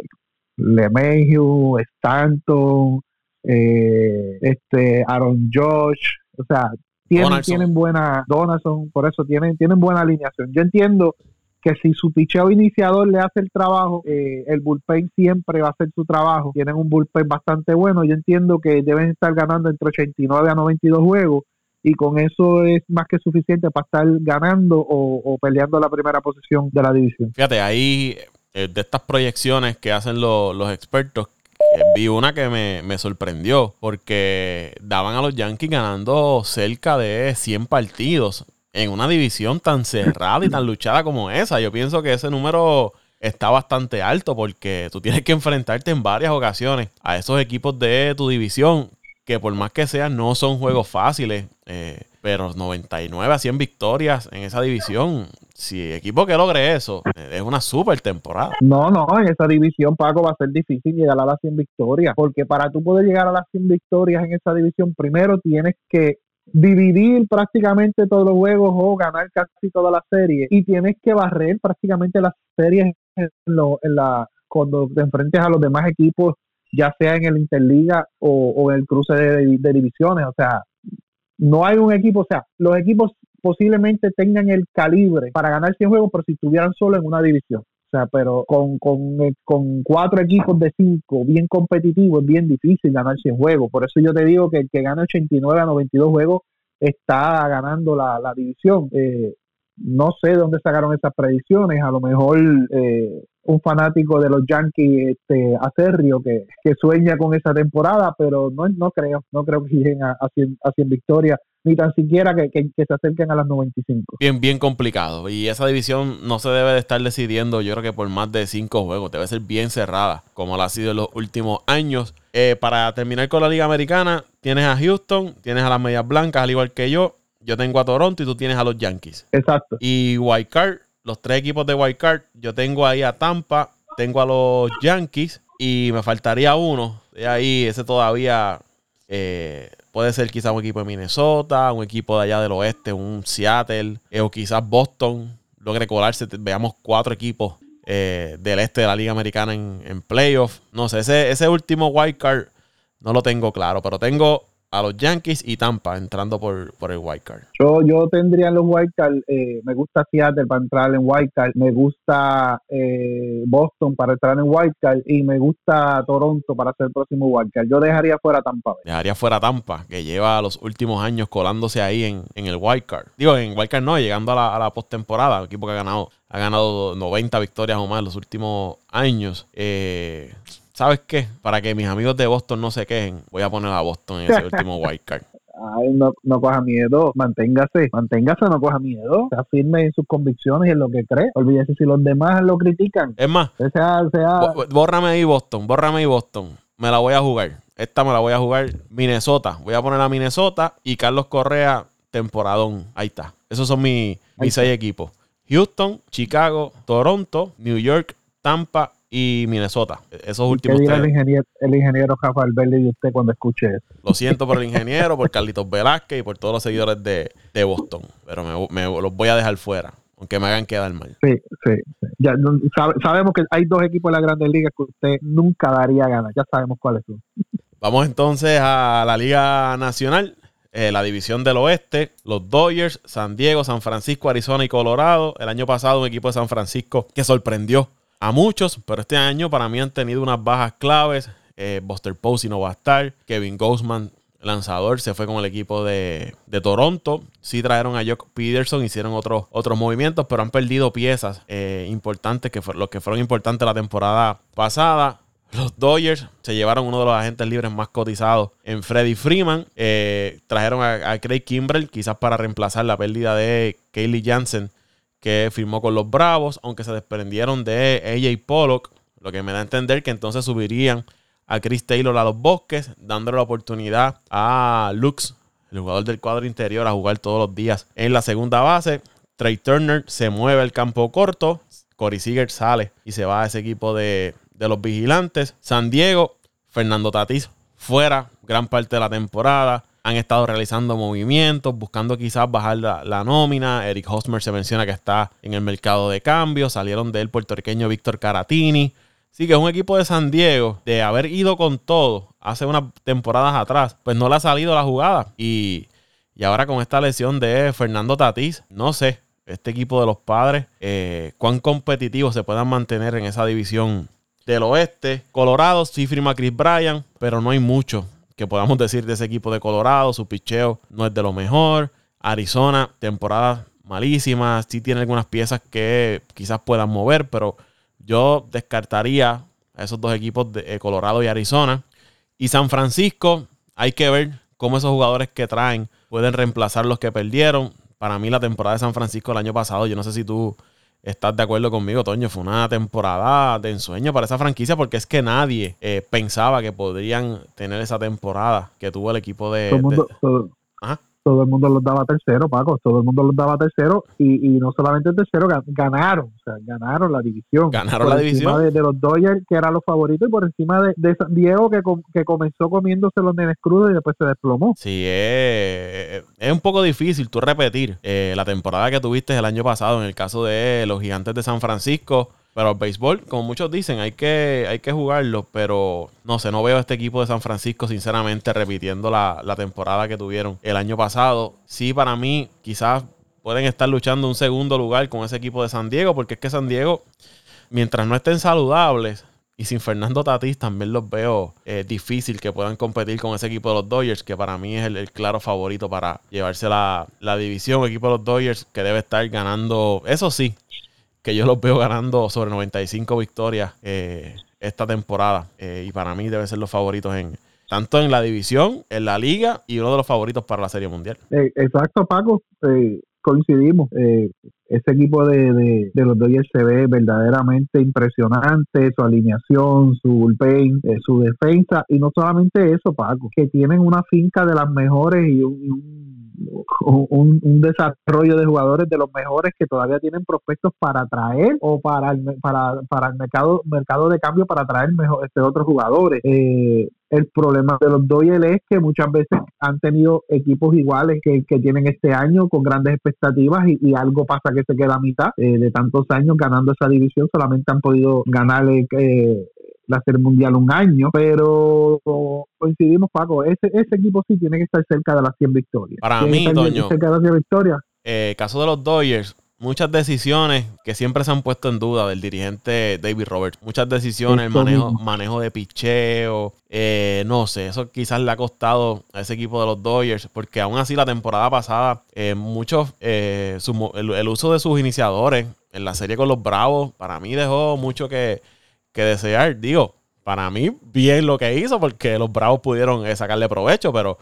B: LeMahieu, Stanton, eh, este Aaron Josh, o sea, tienen, tienen buena Donaldson, por eso tienen, tienen buena alineación. Yo entiendo que si su picheo iniciador le hace el trabajo, eh, el bullpen siempre va a hacer su trabajo. Tienen un bullpen bastante bueno. Yo entiendo que deben estar ganando entre 89 a 92 juegos y con eso es más que suficiente para estar ganando o, peleando la primera posición de la división.
A: Fíjate, ahí eh, de estas proyecciones que hacen los expertos, eh, vi una que me, me, sorprendió porque daban a los Yankees ganando cerca de 100 partidos en una división tan cerrada y tan luchada como esa. Yo pienso que ese número está bastante alto porque tú tienes que enfrentarte en varias ocasiones a esos equipos de tu división que por más que sean, no son juegos fáciles. Eh, pero 99 a 100 victorias en esa división. Si equipo que logre eso, eh, es una super temporada.
B: No, no, en esa división, Paco, va a ser difícil llegar a las 100 victorias. Porque para tú poder llegar a las 100 victorias en esa división, primero tienes que dividir prácticamente todos los juegos o ganar casi toda la serie y tienes que barrer prácticamente las series en, en la cuando te enfrentes a los demás equipos ya sea en el Interliga o, en el cruce de, divisiones. O sea, no hay un equipo, o sea, los equipos posiblemente tengan el calibre para ganar 100 juegos, pero si estuvieran solo en una división. O sea, pero con, con, eh, con cuatro equipos de cinco bien competitivos es bien difícil ganar 100 juegos. Por eso yo te digo que el que gana 89 a 92 juegos está ganando la, la división. Eh, no sé dónde sacaron esas predicciones. A lo mejor eh, un fanático de los Yankees este, acerrio que, que sueña con esa temporada, pero no, no creo, no creo que lleguen a, a, 100, victorias, ni tan siquiera que, se acerquen a las 95.
A: Bien, bien complicado. Y esa división no se debe de estar decidiendo, yo creo que por más de cinco juegos, debe ser bien cerrada, como lo ha sido en los últimos años. Eh, para terminar con la Liga Americana, tienes a Houston, tienes a las Medias Blancas, al igual que yo. Yo tengo a Toronto y tú tienes a los Yankees.
B: Exacto.
A: Y Card los tres equipos de Wild Card, yo tengo ahí a Tampa, tengo a los Yankees y me faltaría uno. De ahí, ese todavía eh, puede ser quizás un equipo de Minnesota, un equipo de allá del oeste, un Seattle, eh, o quizás Boston logre colarse. Veamos cuatro equipos eh, del este de la Liga Americana en, en playoff. No sé, ese, ese último wild card no lo tengo claro, pero tengo a los Yankees y Tampa entrando por, por el wild card.
B: Yo, yo tendría los wild card, eh, me gusta Seattle para entrar en wild card, me gusta eh, Boston para entrar en wild card y me gusta Toronto para ser el próximo wild card. Yo dejaría fuera Tampa.
A: Dejaría fuera Tampa, que lleva los últimos años colándose ahí en, en el wild card. Digo, en wild card no, llegando a la, a la postemporada, equipo que ha ganado ha ganado 90 victorias o más en los últimos años. Eh, ¿Sabes qué? Para que mis amigos de Boston no se quejen, voy a poner a Boston en ese último wild card.
B: Ay, no, no coja miedo, manténgase, manténgase, no coja miedo, sea firme en sus convicciones y en lo que cree. Olvídese si los demás lo critican.
A: Es más, sea, sea... bórrame ahí Boston, bórrame ahí Boston. Me la voy a jugar. Esta me la voy a jugar Minnesota. Voy a poner a Minnesota y Carlos Correa, temporadón. Ahí está. Esos son mis, mis seis equipos. Houston, Chicago, Toronto, New York, Tampa y Minnesota. Esos últimos
B: ¿Qué dirá
A: tres.
B: el ingeniero, el ingeniero y usted cuando escuche eso?
A: Lo siento por el ingeniero, por Carlitos Velázquez y por todos los seguidores de, de Boston. Pero me, me- los voy a dejar fuera, aunque me hagan quedar mal.
B: Sí, sí, sí. Ya, sabe- sabemos que hay dos equipos en la Grandes Ligas que usted nunca daría ganas. Ya sabemos cuáles son.
A: Vamos entonces a la Liga Nacional, eh, la división del oeste, los Dodgers, San Diego, San Francisco, Arizona y Colorado. El año pasado un equipo de San Francisco que sorprendió a muchos, pero este año para mí han tenido unas bajas claves. Eh, Buster Posey no va a estar, Kevin Gausman, lanzador, se fue con el equipo de, de Toronto. Sí trajeron a Jock Peterson, hicieron otros, otros movimientos, pero han perdido piezas eh, importantes, que fueron importantes la temporada pasada. Los Dodgers se llevaron uno de los agentes libres más cotizados en Freddie Freeman. Eh, trajeron a, a Craig Kimbrell, quizás para reemplazar la pérdida de Kaylee Jansen, que firmó con los Bravos, aunque se desprendieron de AJ Pollock, lo que me da a entender que entonces subirían a Chris Taylor a los Bosques, dándole la oportunidad a Lux, el jugador del cuadro interior, a jugar todos los días en la segunda base. Trey Turner se mueve al campo corto. Corey Seager sale y se va a ese equipo de, de los vigilantes. San Diego, Fernando Tatís fuera gran parte de la temporada. Han estado realizando movimientos, buscando quizás bajar la, la nómina. Eric Hosmer se menciona que está en el mercado de cambio. Salieron del puertorriqueño Víctor Caratini. Sí, que es un equipo de San Diego, de haber ido con todo hace unas temporadas atrás, pues no le ha salido la jugada. Y, y ahora con esta lesión de Fernando Tatís, no sé, este equipo de los padres, eh, cuán competitivos se puedan mantener en esa división del oeste. Colorado sí firma Chris Bryan, pero no hay mucho que podamos decir de ese equipo de Colorado. Su picheo no es de lo mejor. Arizona, temporadas malísimas. Sí tiene algunas piezas que quizás puedan mover, pero yo descartaría a esos dos equipos de eh, Colorado y Arizona. Y San Francisco, hay que ver cómo esos jugadores que traen pueden reemplazar los que perdieron. Para mí la temporada de San Francisco el año pasado, yo no sé si tú estás de acuerdo conmigo, Toño, fue una temporada de ensueño para esa franquicia porque es que nadie eh, pensaba que podrían tener esa temporada que tuvo el equipo de...
B: Todo el mundo,
A: de-
B: todo,
A: Ajá.
B: Todo el mundo los daba tercero, Paco. Todo el mundo los daba tercero y, y no solamente tercero, gan- ganaron. O sea, ganaron la división.
A: Ganaron
B: Por
A: la
B: encima
A: división.
B: De, de los Dodgers, que eran los favoritos, y por encima de, de San Diego, que, com- que comenzó comiéndose los nenes crudos y después se desplomó.
A: Sí, es, es un poco difícil tú repetir eh, la temporada que tuviste el año pasado en el caso de los gigantes de San Francisco. Pero el béisbol, como muchos dicen, hay que, hay que jugarlo. Pero no sé, no veo a este equipo de San Francisco, sinceramente, repitiendo la, la temporada que tuvieron el año pasado. Sí, para mí, quizás pueden estar luchando un segundo lugar con ese equipo de San Diego, porque es que San Diego, mientras no estén saludables, y sin Fernando Tatís también los veo eh, difícil que puedan competir con ese equipo de los Dodgers, que para mí es el, claro favorito para llevarse la, la división. Equipo de los Dodgers que debe estar ganando, eso sí, que yo los veo ganando sobre 95 victorias eh, esta temporada. Eh, y para mí deben ser los favoritos en tanto en la división, en la liga y uno de los favoritos para la Serie Mundial.
B: Eh, exacto, Paco. Eh, coincidimos. Ese equipo de, los Dodgers se ve verdaderamente impresionante, su alineación, su bullpen, su defensa, y no solamente eso, Paco, que tienen una finca de las mejores y y un, un- un desarrollo de jugadores de los mejores que todavía tienen prospectos para traer o para el, para, para el mercado mercado de cambio para traer mejor, este, otros jugadores. Eh, el problema de los Dodgers es que muchas veces han tenido equipos iguales que, que tienen este año con grandes expectativas y, y algo pasa que se queda a mitad eh, de tantos años ganando esa división. Solamente han podido ganarle eh, la Serie Mundial un año, pero coincidimos, Paco, ese, ese equipo sí tiene que estar cerca de las 100 victorias.
A: Para
B: Tiene
A: mí,
B: estar
A: Toño.
B: cerca de las 100 victorias.
A: Eh, caso de los Dodgers, muchas decisiones que siempre se han puesto en duda del dirigente David Roberts. Muchas decisiones, el manejo, manejo de picheo, eh, no sé, eso quizás le ha costado a ese equipo de los Dodgers, porque aún así la temporada pasada, eh, muchos, eh, su el, el uso de sus iniciadores en la serie con los Bravos, para mí dejó mucho que, que desear. Digo, para mí bien lo que hizo, porque los Bravos pudieron eh, sacarle provecho, pero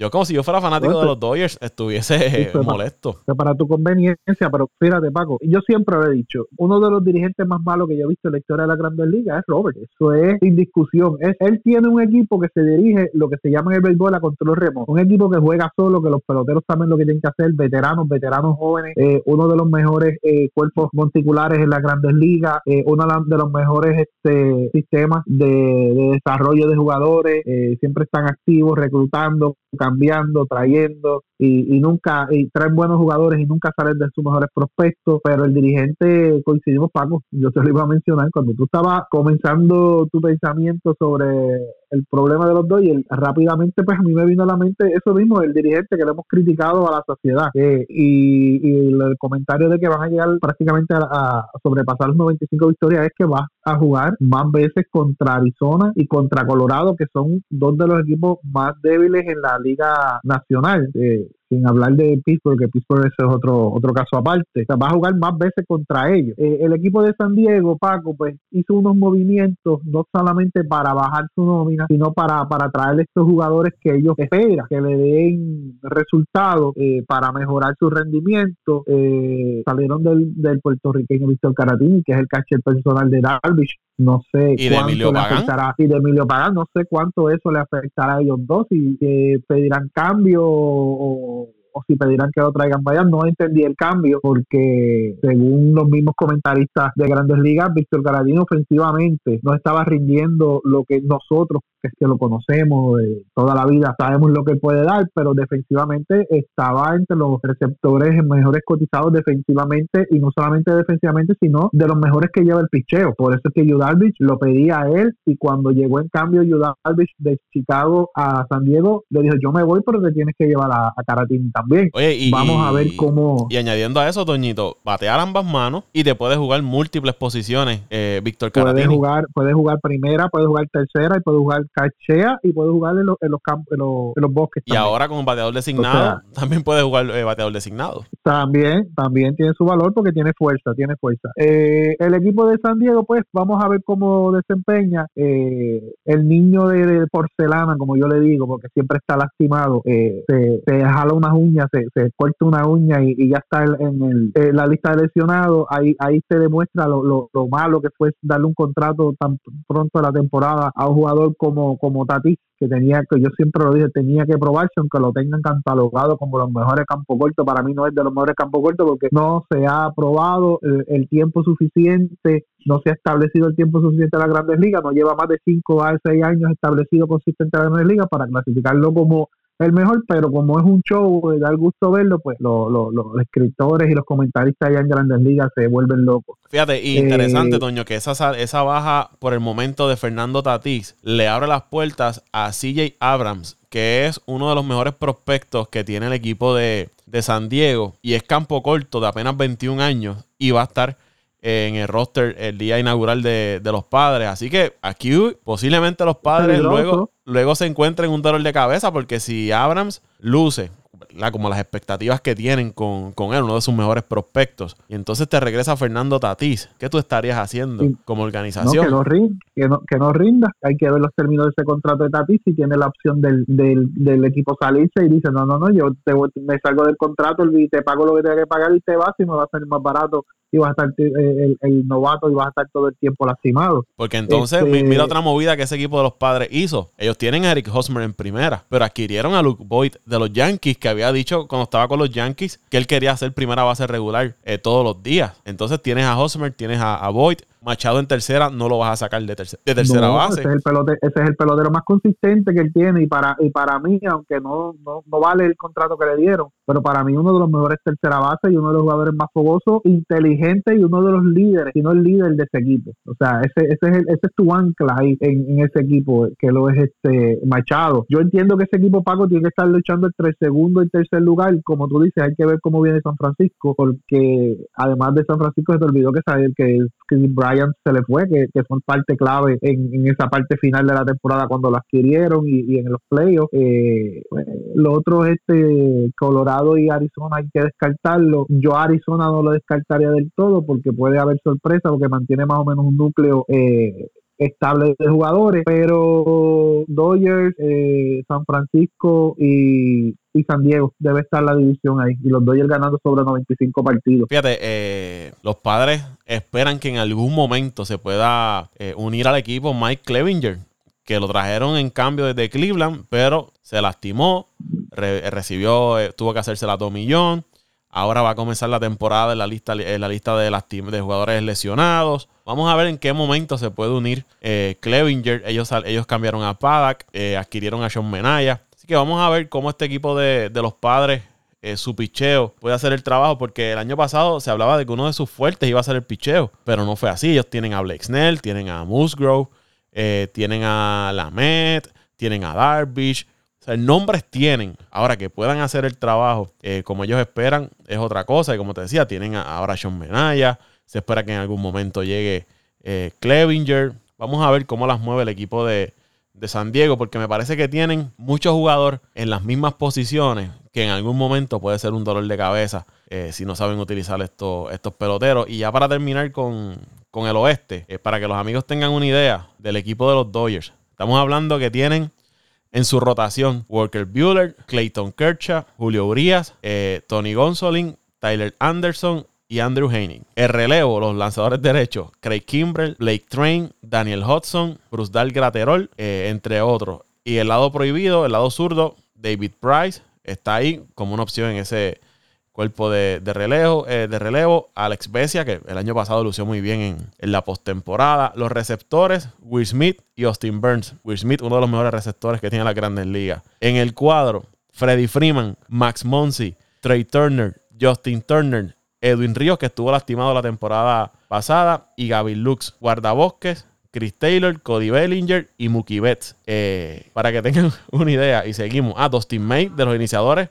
A: Yo como si yo fuera fanático de los Dodgers estuviese molesto.
B: Para, tu conveniencia, pero fíjate Paco, yo siempre lo he dicho, uno de los dirigentes más malos que yo he visto en la historia de la Grandes Ligas es Robert. Eso es sin discusión. Es, él tiene un equipo que se dirige lo que se llama en el béisbol a control remoto. Un equipo que juega solo, que los peloteros saben lo que tienen que hacer, veteranos, veteranos jóvenes, eh, uno de los mejores eh, cuerpos monticulares en las Grandes Ligas, eh, uno de los mejores este, sistemas de, desarrollo de jugadores, siempre están activos, reclutando, cambiando, trayendo y, y, nunca y traen buenos jugadores y nunca salen de sus mejores prospectos, pero el dirigente coincidimos Paco, yo te lo iba a mencionar cuando tú estabas comenzando tu pensamiento sobre el problema de los dos y rápidamente pues a mí me vino a la mente eso mismo, el dirigente que le hemos criticado a la sociedad eh, y, el comentario de que van a llegar prácticamente a, sobrepasar los 95 victorias es que va a jugar más veces contra Arizona y contra Colorado que son dos de los equipos más débiles en la liga nacional. Eh, sin hablar de Pittsburgh, que Pittsburgh ese es otro, otro caso aparte. va a jugar más veces contra ellos. Eh, el equipo de San Diego, Paco, pues hizo unos movimientos no solamente para bajar su nómina, sino para, para traer estos jugadores que ellos esperan, que le den resultados eh, para mejorar su rendimiento. Eh, salieron del, del puertorriqueño Víctor Caratini, que es el catcher personal de Darvish, no sé cuánto le afectará y de Emilio Pagán no sé cuánto eso le afectará a ellos dos y pedirán cambio o o si pedirán que lo traigan vaya, no entendí el cambio porque según los mismos comentaristas de grandes ligas, Víctor Garadino ofensivamente no estaba rindiendo lo que nosotros, que es que lo conocemos de toda la vida, sabemos lo que puede dar, pero defensivamente estaba entre los receptores mejores cotizados defensivamente y no solamente defensivamente, sino de los mejores que lleva el picheo. Por eso es que Yudalvich lo pedía a él y cuando llegó en cambio Yudalvich de Chicago a San Diego, le dijo yo me voy pero te tienes que llevar a, a también.
A: y, Vamos a ver cómo. Y añadiendo a eso, Doñito, batear ambas manos y te puedes jugar múltiples posiciones, eh, Víctor
B: Caratini. Puedes jugar, puedes jugar primera, puedes jugar tercera y puedes jugar cachea y puedes jugar en, los, en los campos, en los, bosques.
A: Y ahora con bateador designado, también puedes jugar eh, bateador designado.
B: También, también tiene su valor porque tiene fuerza, tiene fuerza. Eh, el equipo de San Diego, pues vamos a ver cómo desempeña el niño de, porcelana, como yo le digo, porque siempre está lastimado, se, se jala unas se, se corta una uña y, ya está en, el, la lista de lesionados, ahí, ahí se demuestra lo, lo, malo que fue darle un contrato tan pronto a la temporada a un jugador como, como Tatis, que tenía, que yo siempre lo dije, tenía que probarse, aunque lo tengan catalogado como los mejores campos cortos, para mí no es de los mejores campos cortos porque no se ha aprobado el, tiempo suficiente, no se ha establecido el tiempo suficiente en las grandes ligas, no lleva más de 5 a 6 años establecido consistente en las grandes ligas para clasificarlo como el mejor, pero como es un show, da gusto verlo, pues los escritores y los comentaristas allá en Grandes Ligas se vuelven locos.
A: Fíjate, interesante, eh, Toño, que esa, esa baja por el momento de Fernando Tatís le abre las puertas a CJ Abrams, que es uno de los mejores prospectos que tiene el equipo de, de San Diego y es campo corto de apenas 21 años y va a estar en el roster el día inaugural de, los padres. Así que aquí posiblemente los padres luego, luego se encuentren un dolor de cabeza porque si Abrams luce como las expectativas que tienen con, él, uno de sus mejores prospectos. Y entonces te regresa Fernando Tatís. ¿Qué tú estarías haciendo como organización?
B: que, no rinda, que, no, rinda. Hay que ver los términos de ese contrato de Tatís si tiene la opción del, del, equipo salirse y dice, no, no, no, yo te, me salgo del contrato y te pago lo que tenga que pagar y te vas y me va a salir más barato y vas a estar eh, el, novato y vas a estar todo el tiempo lastimado.
A: Porque entonces, este mira otra movida que ese equipo de los padres hizo. Ellos tienen a Eric Hosmer en primera, pero adquirieron a Luke Boyd de los Yankees, que había dicho cuando estaba con los Yankees que él quería hacer primera base regular eh, todos los días. Entonces tienes a Hosmer, tienes a, a Boyd, Machado en tercera no lo vas a sacar de, de tercera base.
B: Ese es, el pelotero, ese es el pelotero más consistente que él tiene y para y para mí, aunque no, no, vale el contrato que le dieron, pero para mí uno de los mejores tercera base y uno de los jugadores más fogosos, inteligente y uno de los líderes, y no el líder de ese equipo. O sea, ese, ese, es, ese es tu ancla ahí en, ese equipo, que lo es este Machado. Yo entiendo que ese equipo Paco tiene que estar luchando entre segundo y tercer lugar, como tú dices, hay que ver cómo viene San Francisco, porque además de San Francisco se te olvidó que saber que Chris Bryant se le fue, que, que son parte clave en, esa parte final de la temporada cuando lo adquirieron y, en los playoffs. Eh, pues, lo otro es este Colorado y Arizona hay que descartarlo. Yo Arizona no lo descartaría del todo porque puede haber sorpresa porque mantiene más o menos un núcleo eh, estable de jugadores, pero Dodgers, eh, San Francisco y, San Diego debe estar la división ahí y los Dodgers ganando sobre 95 partidos.
A: Fíjate, eh, los padres esperan que en algún momento se pueda eh, unir al equipo Mike Clevinger, que lo trajeron en cambio desde Cleveland, pero se lastimó, recibió, tuvo que hacerse la tomillón Ahora va a comenzar la temporada en la lista, en la lista de, las de jugadores lesionados. Vamos a ver en qué momento se puede unir eh, Clevinger. Ellos, ellos cambiaron a Paddock, eh, adquirieron a Sean Menaya. Así que vamos a ver cómo este equipo de, los padres, eh, su picheo, puede hacer el trabajo. Porque el año pasado se hablaba de que uno de sus fuertes iba a ser el picheo. Pero no fue así. Ellos tienen a Blake Snell, tienen a Musgrove, tienen a Lamet, tienen a Darvish. O sea, nombres tienen. Ahora que puedan hacer el trabajo eh, como ellos esperan es otra cosa. Y como te decía, tienen ahora Sean Menaya. Se espera que en algún momento llegue eh, Clevinger. Vamos a ver cómo las mueve el equipo de, San Diego, porque me parece que tienen muchos jugadores en las mismas posiciones que en algún momento puede ser un dolor de cabeza eh, si no saben utilizar estos, estos peloteros. Y ya para terminar con, con el oeste, para que los amigos tengan una idea del equipo de los Dodgers. Estamos hablando que tienen en su rotación, Walker Bueller, Clayton Kershaw, Julio Urias, eh, Tony Gonsolin, Tyler Anderson y Andrew Heining. El relevo, los lanzadores derechos, Craig Kimbrell, Blake Train, Daniel Hudson, Bruce Dal Graterol, eh, entre otros. Y el lado prohibido, el lado zurdo, David Price, está ahí como una opción en ese, Cuerpo de, relevo, eh, de relevo, Alex Besia, que el año pasado lució muy bien en, la postemporada. Los receptores, Will Smith y Austin Burns. Will Smith, uno de los mejores receptores que tiene la Grandes Ligas. En el cuadro, Freddie Freeman, Max Monsi, Trey Turner, Justin Turner, Edwin Ríos, que estuvo lastimado la temporada pasada, y Gaby Lux. Guardabosques, Chris Taylor, Cody Bellinger y Mookie Betts. Eh, para que tengan una idea, y seguimos. Ah, Dustin May, de los iniciadores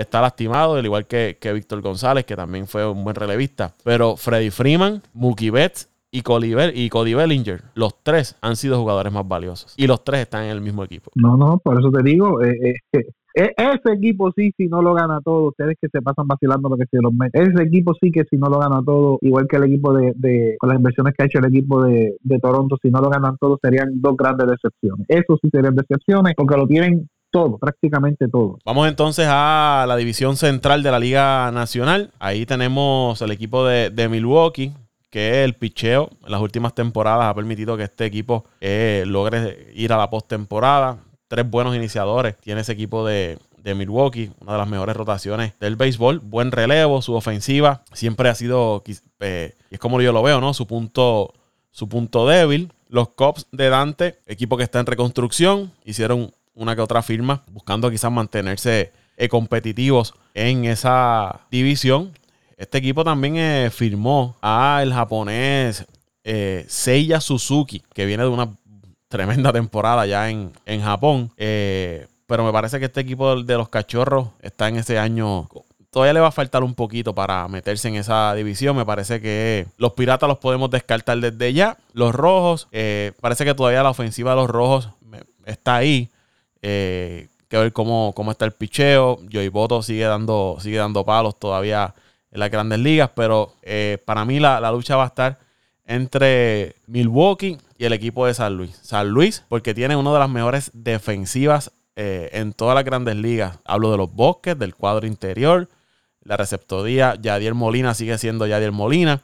A: está lastimado, al igual que, Víctor González, que también fue un buen relevista. Pero Freddy Freeman, Mookie Betts y Cody, Bellinger, los tres han sido jugadores más valiosos. Y los tres están en el mismo equipo.
B: No, no, por eso te digo, eh, eh, eh, ese equipo sí, si no lo gana todo, ustedes que se pasan vacilando lo que se los meten. Ese equipo sí que si no lo gana todo, igual que el equipo de, de con las inversiones que ha hecho el equipo de, de Toronto, si no lo ganan todo, serían dos grandes decepciones. Eso sí serían decepciones, porque lo tienen todo, prácticamente todo.
A: Vamos entonces a la división central de la Liga Nacional. Ahí tenemos el equipo de, Milwaukee, que el picheo en las últimas temporadas ha permitido que este equipo eh, logre ir a la postemporada. Tres buenos iniciadores tiene ese equipo de, Milwaukee, una de las mejores rotaciones del béisbol. Buen relevo, su ofensiva siempre ha sido, eh, es como yo lo veo, ¿no? Su punto, su punto débil. Los Cubs de Dante, equipo que está en reconstrucción, hicieron una que otra firma, buscando quizás mantenerse eh, competitivos en esa división. Este equipo también eh, firmó a el japonés eh, Seiya Suzuki, que viene de una tremenda temporada ya en, Japón. pero me parece que este equipo de los cachorros está en ese año todavía le va a faltar un poquito para meterse en esa división. Me parece que los piratas los podemos descartar desde ya. Los rojos, parece que todavía la ofensiva de los rojos está ahí. Eh, que ver cómo, cómo está el picheo. Joey Boto sigue dando, sigue dando palos todavía en las grandes ligas, pero eh, para mí la, lucha va a estar entre Milwaukee y el equipo de San Luis. San Luis, porque tiene una de las mejores defensivas eh, en todas las grandes ligas. Hablo de los bosques, del cuadro interior, la receptoría. Yadier Molina sigue siendo Yadier Molina.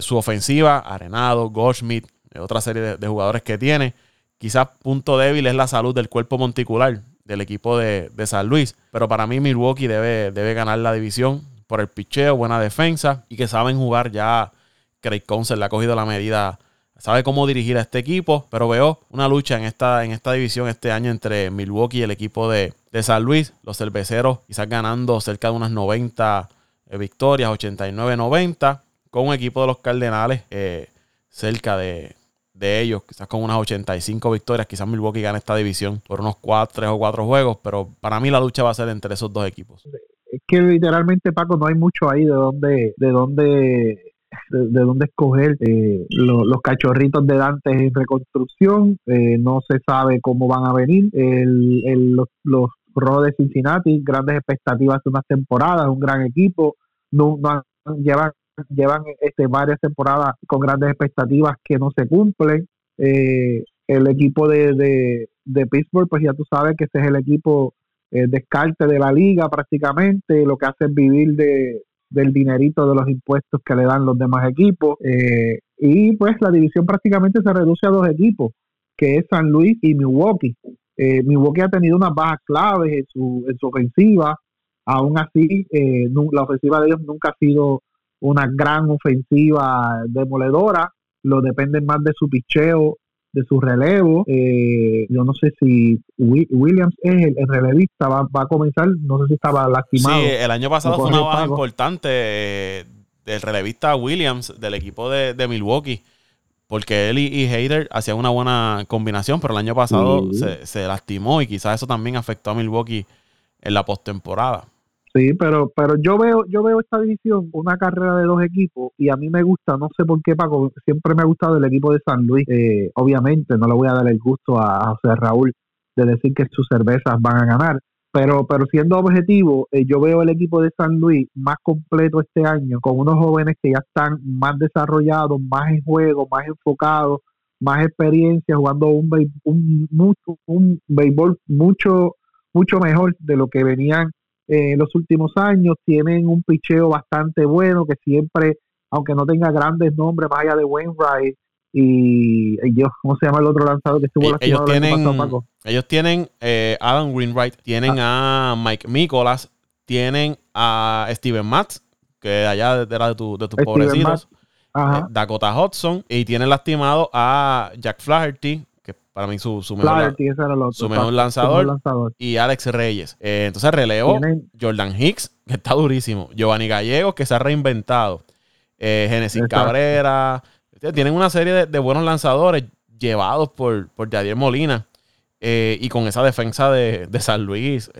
A: su ofensiva, Arenado, Goldschmidt, otra serie de jugadores que tiene. Quizás punto débil es la salud del cuerpo monticular del equipo de, San Luis. Pero para mí Milwaukee debe, debe ganar la división por el picheo, buena defensa y que saben jugar ya. Craig Council le ha cogido la medida, sabe cómo dirigir a este equipo, pero veo una lucha en esta, en esta división este año entre Milwaukee y el equipo de, San Luis. Los cerveceros quizás ganando cerca de unas 90 eh, victorias, 89-90, con un equipo de los Cardenales eh, cerca de, de ellos, quizás con unas 85 victorias, quizás Milwaukee gane esta división por unos 4, 3 o 4 juegos, pero para mí la lucha va a ser entre esos dos equipos.
B: Es que literalmente, Paco, no hay mucho ahí de dónde, de dónde de, dónde escoger eh, los cachorritos de Dante en reconstrucción, eh, no se sabe cómo van a venir, el, los, los de Cincinnati, grandes expectativas de unas temporadas, un gran equipo, no, no llevan llevan este, varias temporadas con grandes expectativas que no se cumplen. Eh, el equipo de, de, Pittsburgh, pues ya tú sabes que ese es el equipo eh, descarte de la liga prácticamente, lo que hace es vivir de, del dinerito de los impuestos que le dan los demás equipos. Eh, y pues la división prácticamente se reduce a dos equipos, que es San Luis y Milwaukee. Eh, Milwaukee ha tenido unas bajas claves en su, en su ofensiva, aún así eh, la ofensiva de ellos nunca ha sido una gran ofensiva demoledora, lo dependen más de su picheo de su relevo. Eh, yo no sé si Williams es el, relevista, va, a comenzar, no sé si estaba lastimado.
A: Sí, el año pasado fue una baja importante eh, del relevista Williams del equipo de, Milwaukee. Porque él y, y Hader hacían una buena combinación, pero el año pasado se, se lastimó y quizás eso también afectó a Milwaukee en la postemporada.
B: Sí, pero pero yo veo yo veo esta división una carrera de dos equipos y a mí me gusta, no sé por qué Paco, siempre me ha gustado el equipo de San Luis. Eh, obviamente no le voy a dar el gusto a, José Raúl de decir que sus cervezas van a ganar, pero pero siendo objetivo, eh, yo veo el equipo de San Luis más completo este año con unos jóvenes que ya están más desarrollados, más en juego, más enfocados, más experiencia jugando un, un, mucho, un béisbol mucho mucho mejor de lo que venían en eh, los últimos años. Tienen un picheo bastante bueno que siempre, aunque no tenga grandes nombres más allá de Wainwright y, ¿cómo se llama el otro lanzador que estuvo
A: la ellos tienen, ellos tienen eh, Adam Greenwright, tienen ah. a Mike Nicholas, tienen a Steven Matz, que allá era de, tu, de tus pobrecitos. Eh, Dakota Hudson y tienen lastimado a Jack Flaherty, para mí su, su mejor, su mejor lanzador, y Alex Reyes. Eh, entonces relevo Jordan Hicks, que está durísimo. Giovanni Gallegos, que se ha reinventado. Eh, Genesis Cabrera. Tienen una serie de, buenos lanzadores llevados por, por Yadier Molina. Eh, y con esa defensa de, San Luis,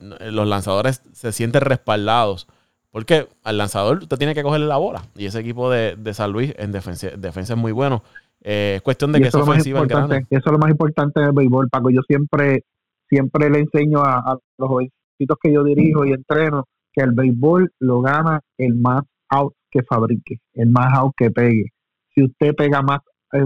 A: los lanzadores se sienten respaldados. Porque al lanzador usted tiene que cogerle la bola. Y ese equipo de, San Luis en defensa, defensa es muy bueno. Eh, es cuestión de que
B: eso, ofensiva Eso es lo más importante del béisbol, Paco. Yo siempre, siempre le enseño a, los jovencitos que yo dirijo y entreno que el béisbol lo gana el más out que fabrique, el más out que pegue. Si usted pega más, eh,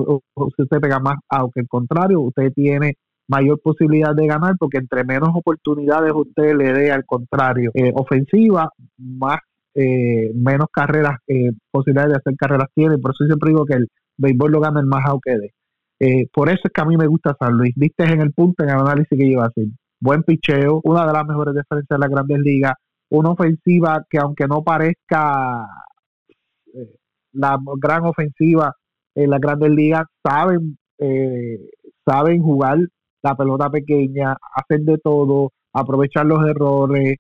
B: si usted pega más out que el contrario, usted tiene mayor posibilidad de ganar porque entre menos oportunidades usted le dé al contrario eh, ofensiva, más menos carreras, posibilidades de hacer carreras tiene. Por eso siempre digo que el, béisbol lo gana el más que de. Eh, por eso es que a mí me gusta San Luis. Viste en el punto, en el análisis que lleva así. Buen picheo, una de las mejores defensas de las grandes ligas, una ofensiva que aunque no parezca eh, la gran ofensiva en las grandes ligas, saben, eh, saben jugar la pelota pequeña, hacen de todo, aprovechar los errores,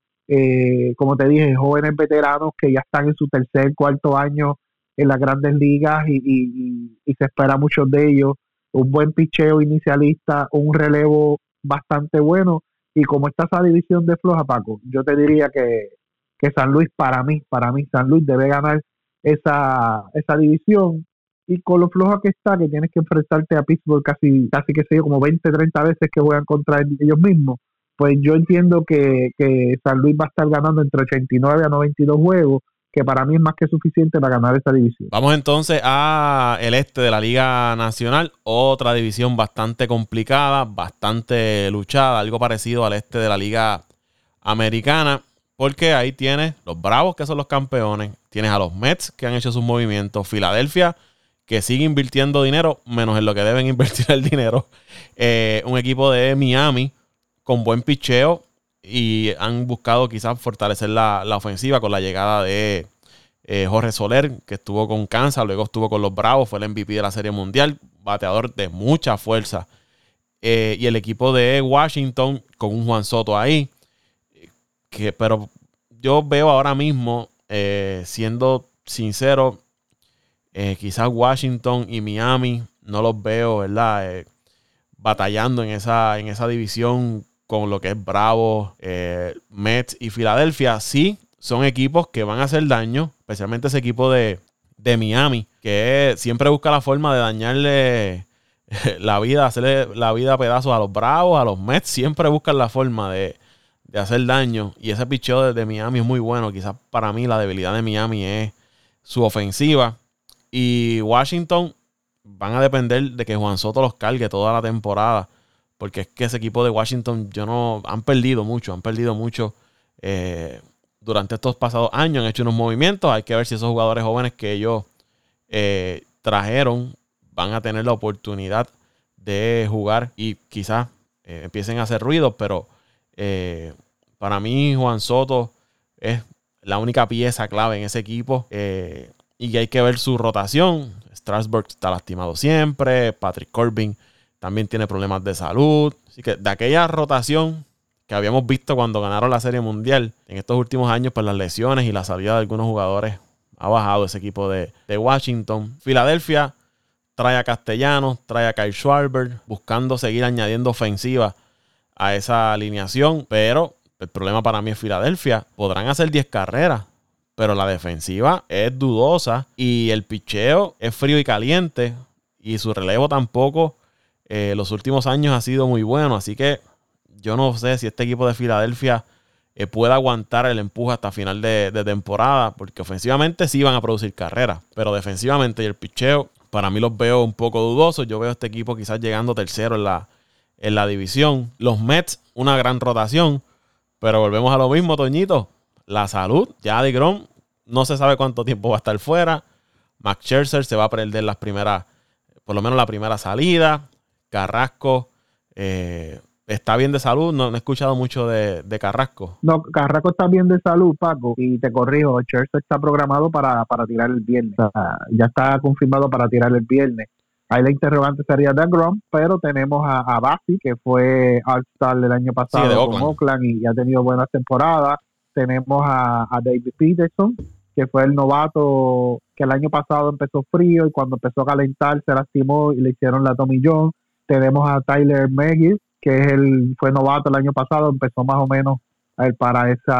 B: como te dije, jóvenes veteranos que ya están en su tercer, cuarto año en las grandes ligas y, se espera mucho de ellos. Un buen picheo inicialista, un relevo bastante bueno. Y como está esa división de floja, Paco, yo te diría que, San Luis, para mí, para mí, San Luis debe ganar esa, esa división. Y con lo floja que está, que tienes que enfrentarte a Pittsburgh casi, casi que sé yo, como 20, 30 veces que juegan contra ellos mismos, pues yo entiendo que, que San Luis va a estar ganando entre 89 a 92 juegos que para mí es más que suficiente para ganar esta división.
A: Vamos entonces a el este de la Liga Nacional, otra división bastante complicada, bastante luchada, algo parecido al este de la Liga Americana, porque ahí tienes los Bravos que son los campeones, tienes a los Mets que han hecho sus movimientos, Filadelfia que sigue invirtiendo dinero, menos en lo que deben invertir el dinero, eh, un equipo de Miami con buen picheo, y han buscado quizás fortalecer la, ofensiva con la llegada de eh, Jorge Soler, que estuvo con Kansas, luego estuvo con los Bravos, fue el MVP de la Serie Mundial, bateador de mucha fuerza. Eh, y el equipo de Washington con un Juan Soto ahí. Que, pero yo veo ahora mismo, eh, siendo sincero, quizás Washington y Miami no los veo, ¿verdad? batallando en esa, en esa división con lo que es Bravo, eh, Mets y Filadelfia, sí son equipos que van a hacer daño, especialmente ese equipo de, Miami, que siempre busca la forma de dañarle la vida, hacerle la vida a pedazos a los Bravos, a los Mets, siempre buscan la forma de, hacer daño. Y ese picheo de, Miami es muy bueno. Quizás para mí la debilidad de Miami es su ofensiva. Y Washington van a depender de que Juan Soto los cargue toda la temporada. Porque es que ese equipo de Washington, yo no. Han perdido mucho, han perdido mucho. Eh, durante estos pasados años han hecho unos movimientos. Hay que ver si esos jugadores jóvenes que ellos eh, trajeron van a tener la oportunidad de jugar y quizás eh, empiecen a hacer ruido. Pero para mí, Juan Soto es la única pieza clave en ese equipo. y hay que ver su rotación. Strasburg está lastimado siempre. Patrick Corbin también tiene problemas de salud. Así que de aquella rotación que habíamos visto cuando ganaron la Serie Mundial, en estos últimos años, pues las lesiones y la salida de algunos jugadores ha bajado ese equipo de, Washington. Filadelfia trae a Castellanos, trae a Kyle Schwarber, buscando seguir añadiendo ofensiva a esa alineación, pero el problema para mí es Filadelfia. Podrán hacer 10 carreras, pero la defensiva es dudosa y el picheo es frío y caliente y su relevo tampoco eh, los últimos años ha sido muy bueno, así que yo no sé si este equipo de Filadelfia eh, puede aguantar el empuje hasta final de, temporada, porque ofensivamente sí van a producir carreras, pero defensivamente y el picheo, para mí los veo un poco dudosos. Yo veo este equipo quizás llegando tercero en la, en la división. Los Mets, una gran rotación, pero volvemos a lo mismo, Toñito. La salud, ya de Grom no se sabe cuánto tiempo va a estar fuera. Max Scherzer se va a perder las primeras, por lo menos la primera salida. Carrasco eh, está bien de salud. No, he escuchado mucho de, Carrasco.
B: No, Carrasco está bien de salud, Paco. Y te corrijo, Scherzer está programado para, tirar el viernes. ya está confirmado para tirar el viernes. Ahí la interrogante sería de Grom, pero tenemos a, a Basi, que fue All-Star del año pasado con Oakland y ha tenido buenas temporadas tenemos a, David Peterson, que fue el novato que el año pasado empezó frío y cuando empezó a calentar se lastimó y le hicieron la Tommy John. Tenemos a Tyler Megis, que es el, fue novato el año pasado, empezó más o menos para ese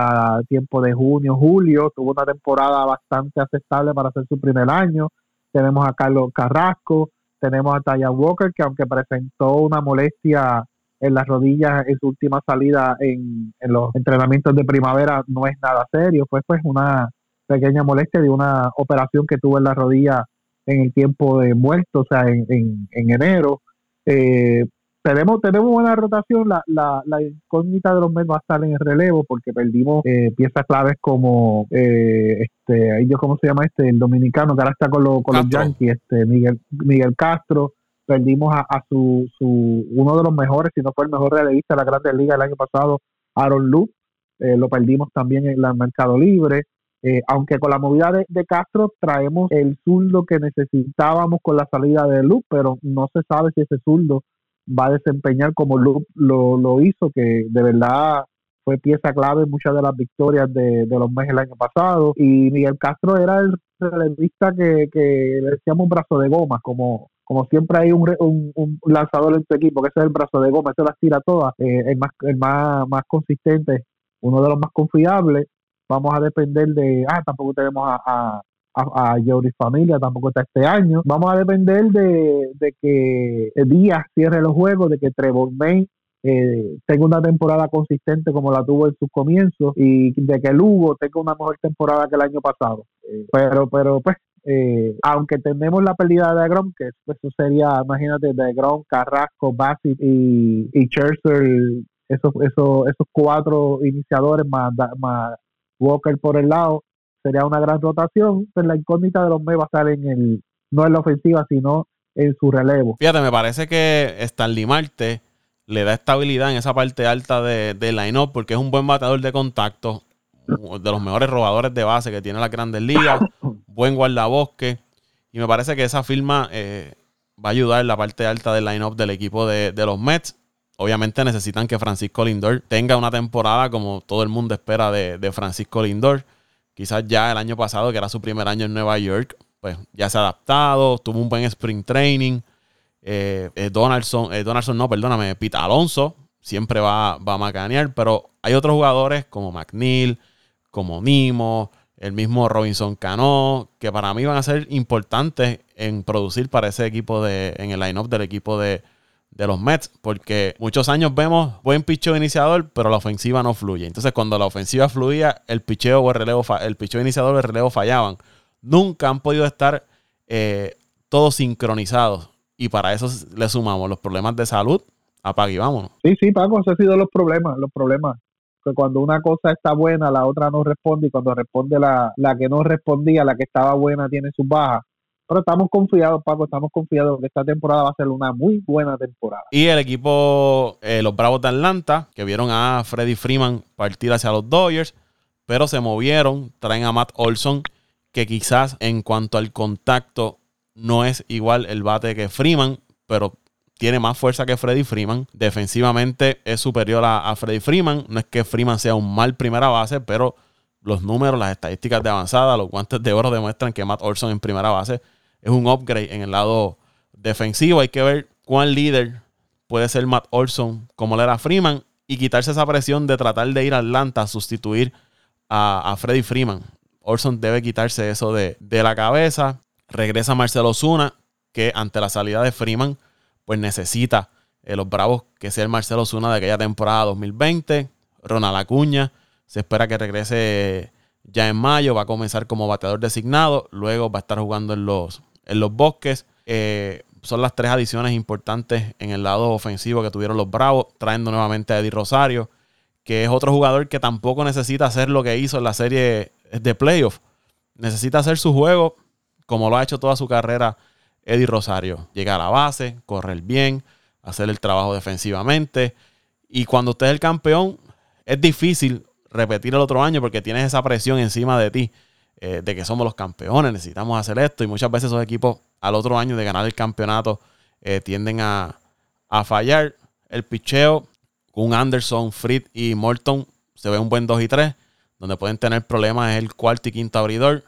B: tiempo de junio, julio, tuvo una temporada bastante aceptable para hacer su primer año. Tenemos a Carlos Carrasco, tenemos a Taya Walker, que aunque presentó una molestia en las rodillas en su última salida en, los entrenamientos de primavera no es nada serio, fue pues una pequeña molestia de una operación que tuvo en la rodilla en el tiempo de muerto, o sea, en, en, enero. Eh, tenemos, tenemos buena rotación, la, la, la incógnita de los meses va a estar en el relevo porque perdimos eh, piezas claves como, eh, este, ellos, ¿cómo se llama este? El dominicano que ahora está con, con los Yankees, este, Miguel, Miguel Castro, perdimos a, su, su, uno de los mejores, si no fue el mejor relevista de la Grandes Ligas el año pasado, Aaron Lu, eh, lo perdimos también en el mercado libre. Eh, aunque con la movida de, Castro traemos el zurdo que necesitábamos con la salida de Lu, pero no se sabe si ese zurdo va a desempeñar como Lu lo, lo hizo, que de verdad fue pieza clave en muchas de las victorias de, los meses el año pasado. Y Miguel Castro era el relevista que, que le decíamos un brazo de goma, como, como siempre hay un, un, lanzador en tu equipo, que ese es el brazo de goma, ese las tira todas, eh, el, más, el más, más consistente, uno de los más confiables, vamos a depender de, ah, tampoco tenemos a, a, a, Familia, tampoco está este año, vamos a depender de, de que Díaz cierre los juegos, de que Trevor May eh, tenga una temporada consistente como la tuvo en sus comienzos y de que Lugo tenga una mejor temporada que el año pasado. Eh, pero, pero pues eh, aunque tenemos la pérdida de Grom, que eso sería, imagínate, de Grom, Carrasco, Bassett y, y Scherzer, esos, esos, esos cuatro iniciadores más Walker por el lado, sería una gran rotación. Pues la incógnita de los Mets va a estar en el, no en la ofensiva, sino en su relevo.
A: Fíjate, me parece que Stanley Marte le da estabilidad en esa parte alta de, de line-up porque es un buen bateador de contacto, de los mejores robadores de base que tiene la Grandes Ligas, buen guardabosque. Y me parece que esa firma eh, va a ayudar en la parte alta del line-up del equipo de, los Mets. Obviamente necesitan que Francisco Lindor tenga una temporada como todo el mundo espera de, Francisco Lindor. Quizás ya el año pasado, que era su primer año en Nueva York, pues ya se ha adaptado, tuvo un buen sprint training. Eh, eh, Donaldson, Donaldson no, perdóname, Pete Alonso siempre va, va a macanear, pero hay otros jugadores como McNeil, como Nimo, el mismo Robinson Cano, que para mí van a ser importantes en producir para ese equipo de, en el line-up del equipo de, los Mets, porque muchos años vemos buen picheo iniciador, pero la ofensiva no fluye. Entonces, cuando la ofensiva fluía, el picheo o el relevo, el picheo iniciador o el relevo fallaban. Nunca han podido estar eh, todos sincronizados. Y para eso le sumamos los problemas de salud, apague y vámonos.
B: Sí, sí, Paco, esos han sido los problemas, los problemas. Que cuando una cosa está buena, la otra no responde, y cuando responde la, la que no respondía, la que estaba buena tiene sus bajas. Pero estamos confiados, Paco, estamos confiados que esta temporada va a ser una muy buena temporada.
A: Y el equipo, eh, los Bravos de Atlanta, que vieron a Freddie Freeman partir hacia los Dodgers, pero se movieron, traen a Matt Olson, que quizás en cuanto al contacto no es igual el bate que Freeman, pero tiene más fuerza que Freddie Freeman. Defensivamente es superior a, a Freddie Freeman. No es que Freeman sea un mal primera base, pero los números, las estadísticas de avanzada, los guantes de oro demuestran que Matt Olson en primera base es un upgrade en el lado defensivo. Hay que ver cuán líder puede ser Matt Olson como le era Freeman y quitarse esa presión de tratar de ir a Atlanta a sustituir a, a Freddie Freeman. Olson debe quitarse eso de, de la cabeza. Regresa Marcelo Zuna, que ante la salida de Freeman, pues necesita eh, los Bravos que sea el Marcelo Zuna de aquella temporada 2020. Ronald Acuña, se espera que regrese ya en mayo, va a comenzar como bateador designado, luego va a estar jugando en los, en los bosques. Eh, son las tres adiciones importantes en el lado ofensivo que tuvieron los Bravos, trayendo nuevamente a Eddie Rosario, que es otro jugador que tampoco necesita hacer lo que hizo en la serie de playoff. Necesita hacer su juego como lo ha hecho toda su carrera Eddie Rosario. Llegar a la base, correr bien, hacer el trabajo defensivamente. Y cuando usted es el campeón, es difícil repetir el otro año porque tienes esa presión encima de ti eh, de que somos los campeones, necesitamos hacer esto. Y muchas veces esos equipos al otro año de ganar el campeonato eh, tienden a, a, fallar. El picheo con Anderson, Fritz y Morton se ve un buen 2 y 3. Donde pueden tener problemas es el cuarto y quinto abridor.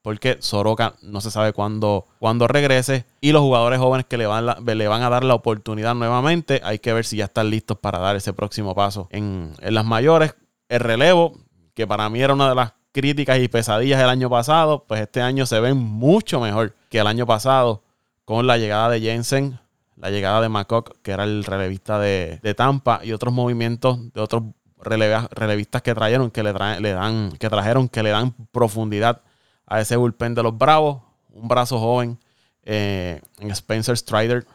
A: Porque Soroka no se sabe cuándo, cuándo regrese. Y los jugadores jóvenes que le van, le van a dar la oportunidad nuevamente. Hay que ver si ya están listos para dar ese próximo paso en, en las mayores. El relevo, que para mí era una de las críticas y pesadillas del año pasado, pues este año se ven mucho mejor que el año pasado con la llegada de Jensen, la llegada de McCock, que era el relevista de, de Tampa, y otros movimientos de otros relevistas que trajeron, que le, le dan, que trajeron, que le dan profundidad a ese bullpen de los Bravos. Un brazo joven eh, en Spencer Strider,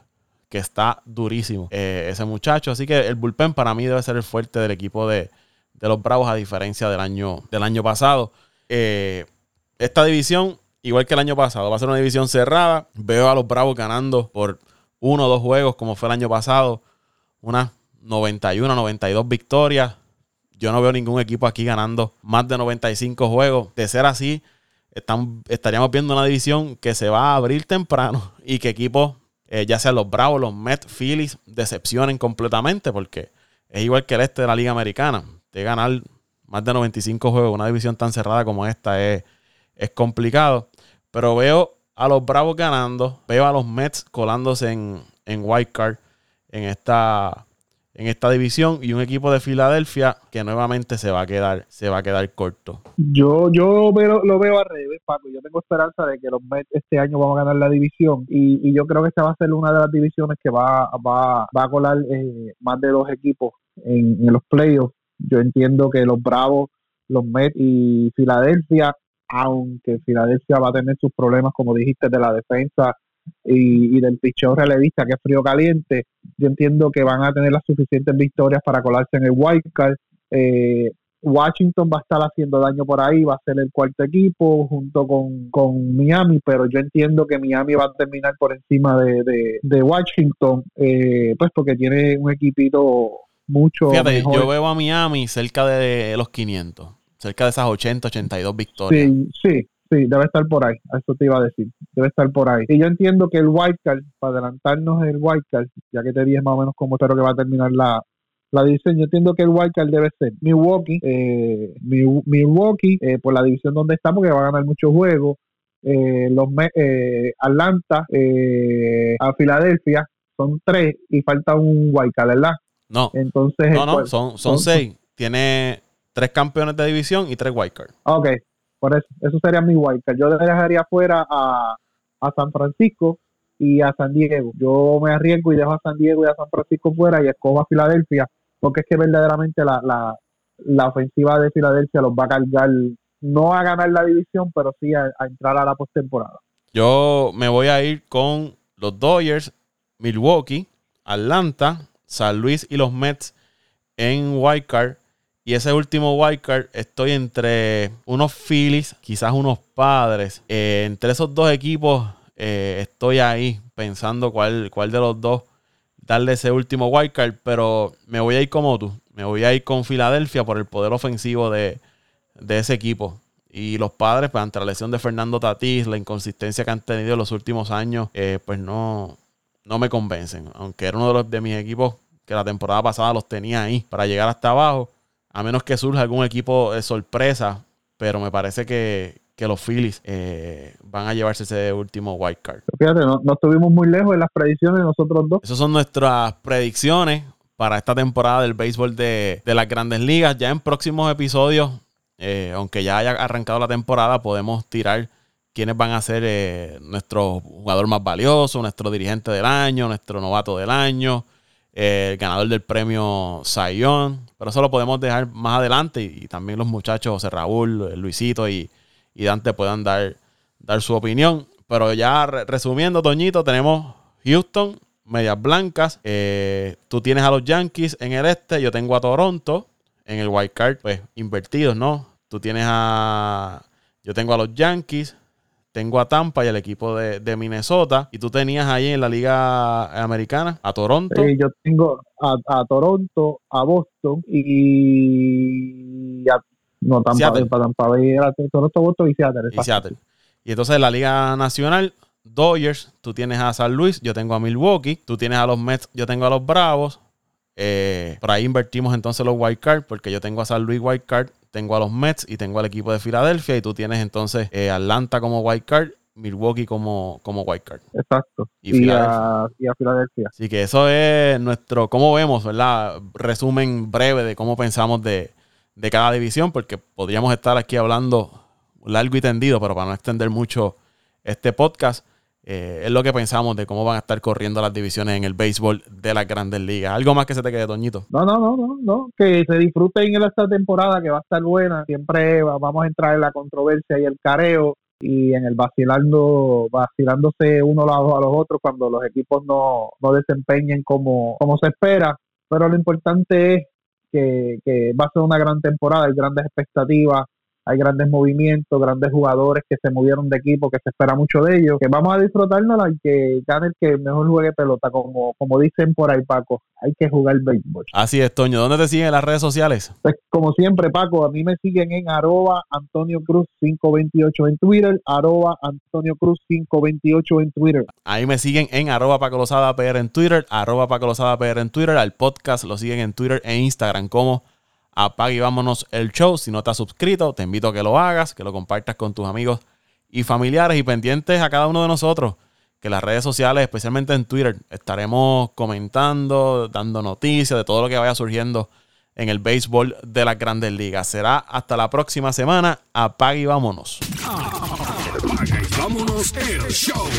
A: que está durísimo eh, ese muchacho. Así que el bullpen para mí debe ser el fuerte del equipo de, de los Bravos, a diferencia del año, del año pasado. Eh, esta división, igual que el año pasado, va a ser una división cerrada. Veo a los Bravos ganando por uno o dos juegos, como fue el año pasado. Unas 91, 92 victorias. Yo no veo ningún equipo aquí ganando más de 95 juegos. De ser así, estaríamos viendo una división que se va a abrir temprano y que equipos, eh, ya sean los Bravos, los Mets, Phillies, decepcionen completamente porque es igual que el este de la Liga Americana ganar más de 95 juegos, una división tan cerrada como esta es, es complicado. Pero veo a los Bravos ganando, veo a los Mets colándose en, en White Card en esta, en esta división y un equipo de Filadelfia que nuevamente se va a quedar, se va a quedar corto.
B: Yo, yo lo veo al revés, Paco. Yo tengo esperanza de que los Mets este año van a ganar la división y, y yo creo que esta va a ser una de las divisiones que va, va, va a colar eh, más de dos equipos en, en los playoffs yo entiendo que los Bravos, los Mets y Filadelfia, aunque Filadelfia va a tener sus problemas, como dijiste, de la defensa y, del picheo relevista, que es frío caliente, yo entiendo que van a tener las suficientes victorias para colarse en el wild card. Eh, Washington va a estar haciendo daño por ahí, va a ser el cuarto equipo junto con, Miami, pero yo entiendo que Miami va a terminar por encima de, de, Washington, eh, pues porque tiene un equipito mucho.
A: Fíjate, yo veo a Miami cerca de los 500, cerca de esas 80, 82 victorias.
B: Sí, sí, sí, debe estar por ahí. Eso te iba a decir. Debe estar por ahí. Y yo entiendo que el wildcard, para adelantarnos el wildcard, ya que te dije más o menos cómo espero que va a terminar la, la división. Yo entiendo que el wildcard debe ser Milwaukee, eh, Milwaukee, eh, por la división donde estamos, que va a ganar muchos juegos. Eh, los eh, Atlanta, a Filadelfia, son tres y falta un wildcard, ¿verdad?
A: No. Entonces, no, no, son, son seis. Tiene tres campeones de división y tres wildcards.
B: Ok, por eso, eso sería mi wildcard. Yo dejaría fuera a, a San Francisco y a San Diego. Yo me arriesgo y dejo a San Diego y a San Francisco fuera y escojo a Filadelfia, porque es que verdaderamente la, la, la ofensiva de Filadelfia los va a cargar, no a ganar la división, pero sí a, entrar a la postemporada.
A: Yo me voy a ir con los Dodgers, Milwaukee, Atlanta, San Luis y los Mets en Wildcard. Y ese último wildcard estoy entre unos Phillies, quizás unos padres. Eh, entre esos dos equipos eh, estoy ahí pensando cuál, cuál de los dos darle ese último wildcard. Pero me voy a ir como tú. Me voy a ir con Filadelfia por el poder ofensivo de, ese equipo. Y los padres, pues ante la lesión de Fernando Tatís, la inconsistencia que han tenido en los últimos años, eh, pues no, no me convencen. Aunque era uno de, los, de mis equipos que la temporada pasada los tenía ahí para llegar hasta abajo a menos que surja algún equipo de sorpresa, pero me parece que, los Phillies eh, van a llevarse ese último wild card.
B: Fíjate, no, estuvimos muy lejos en las predicciones nosotros dos.
A: Esas son nuestras predicciones para esta temporada del béisbol de, las grandes ligas. Ya en próximos episodios, eh, aunque ya haya arrancado la temporada, podemos tirar quiénes van a ser eh, nuestro jugador más valioso, nuestro dirigente del año, nuestro novato del año, el ganador del premio Sayón. Pero eso lo podemos dejar más adelante y, también los muchachos, José Raúl, Luisito y, Dante puedan dar, dar su opinión. Pero ya resumiendo, Toñito, tenemos Houston, Medias Blancas. Eh, tú tienes a los Yankees en el este, yo tengo a Toronto en el White card, pues invertidos, ¿no? Tú tienes a. Yo tengo a los Yankees, tengo a Tampa y al equipo de, Minnesota. Y tú tenías ahí en la Liga Americana a Toronto.
B: Sí, yo tengo a, Toronto, a Boston y a, no, Tampa, Seattle. Tampa Bay Toronto, Boston y Seattle.
A: Y Seattle. Y entonces en la Liga Nacional, Dodgers, tú tienes a San Luis, yo tengo a Milwaukee, tú tienes a los Mets, yo tengo a los Bravos. Eh, por ahí invertimos entonces los wild card porque yo tengo a San Luis wild card tengo a los Mets y tengo al equipo de Filadelfia y tú tienes entonces eh, Atlanta como white card Milwaukee como, como white card.
B: Exacto. Y, a, Filadelfia.
A: Así que eso es nuestro, como vemos, ¿verdad? Resumen breve de cómo pensamos de, cada división, porque podríamos estar aquí hablando largo y tendido, pero para no extender mucho este podcast, eh, es lo que pensamos de cómo van a estar corriendo las divisiones en el béisbol de las grandes ligas. ¿Algo más que se te quede, Toñito?
B: No, no, no, no, no. Que se disfruten en esta temporada que va a estar buena. Siempre vamos a entrar en la controversia y el careo y en el vacilando, vacilándose uno a los otros cuando los equipos no, no desempeñen como, como se espera. Pero lo importante es que, que va a ser una gran temporada, hay grandes expectativas hay grandes movimientos, grandes jugadores que se movieron de equipo, que se espera mucho de ellos, que vamos a disfrutarnos y que gane el que mejor juegue pelota, como, como dicen por ahí, Paco, hay que jugar béisbol.
A: Así es, Toño. ¿Dónde te siguen en las redes sociales?
B: Pues como siempre, Paco, a mí me siguen en arroba Antonio Cruz 528 en Twitter, arroba Antonio Cruz 528 en Twitter.
A: Ahí me siguen en arroba Paco Lozada PR en Twitter, arroba Paco Lozada PR en Twitter, al podcast lo siguen en Twitter e Instagram como apague y vámonos el show. Si no estás suscrito, te invito a que lo hagas, que lo compartas con tus amigos y familiares y pendientes a cada uno de nosotros. Que las redes sociales, especialmente en Twitter, estaremos comentando, dando noticias de todo lo que vaya surgiendo en el béisbol de las grandes ligas. Será hasta la próxima semana. Apague y vámonos.
C: Apague y vámonos el show.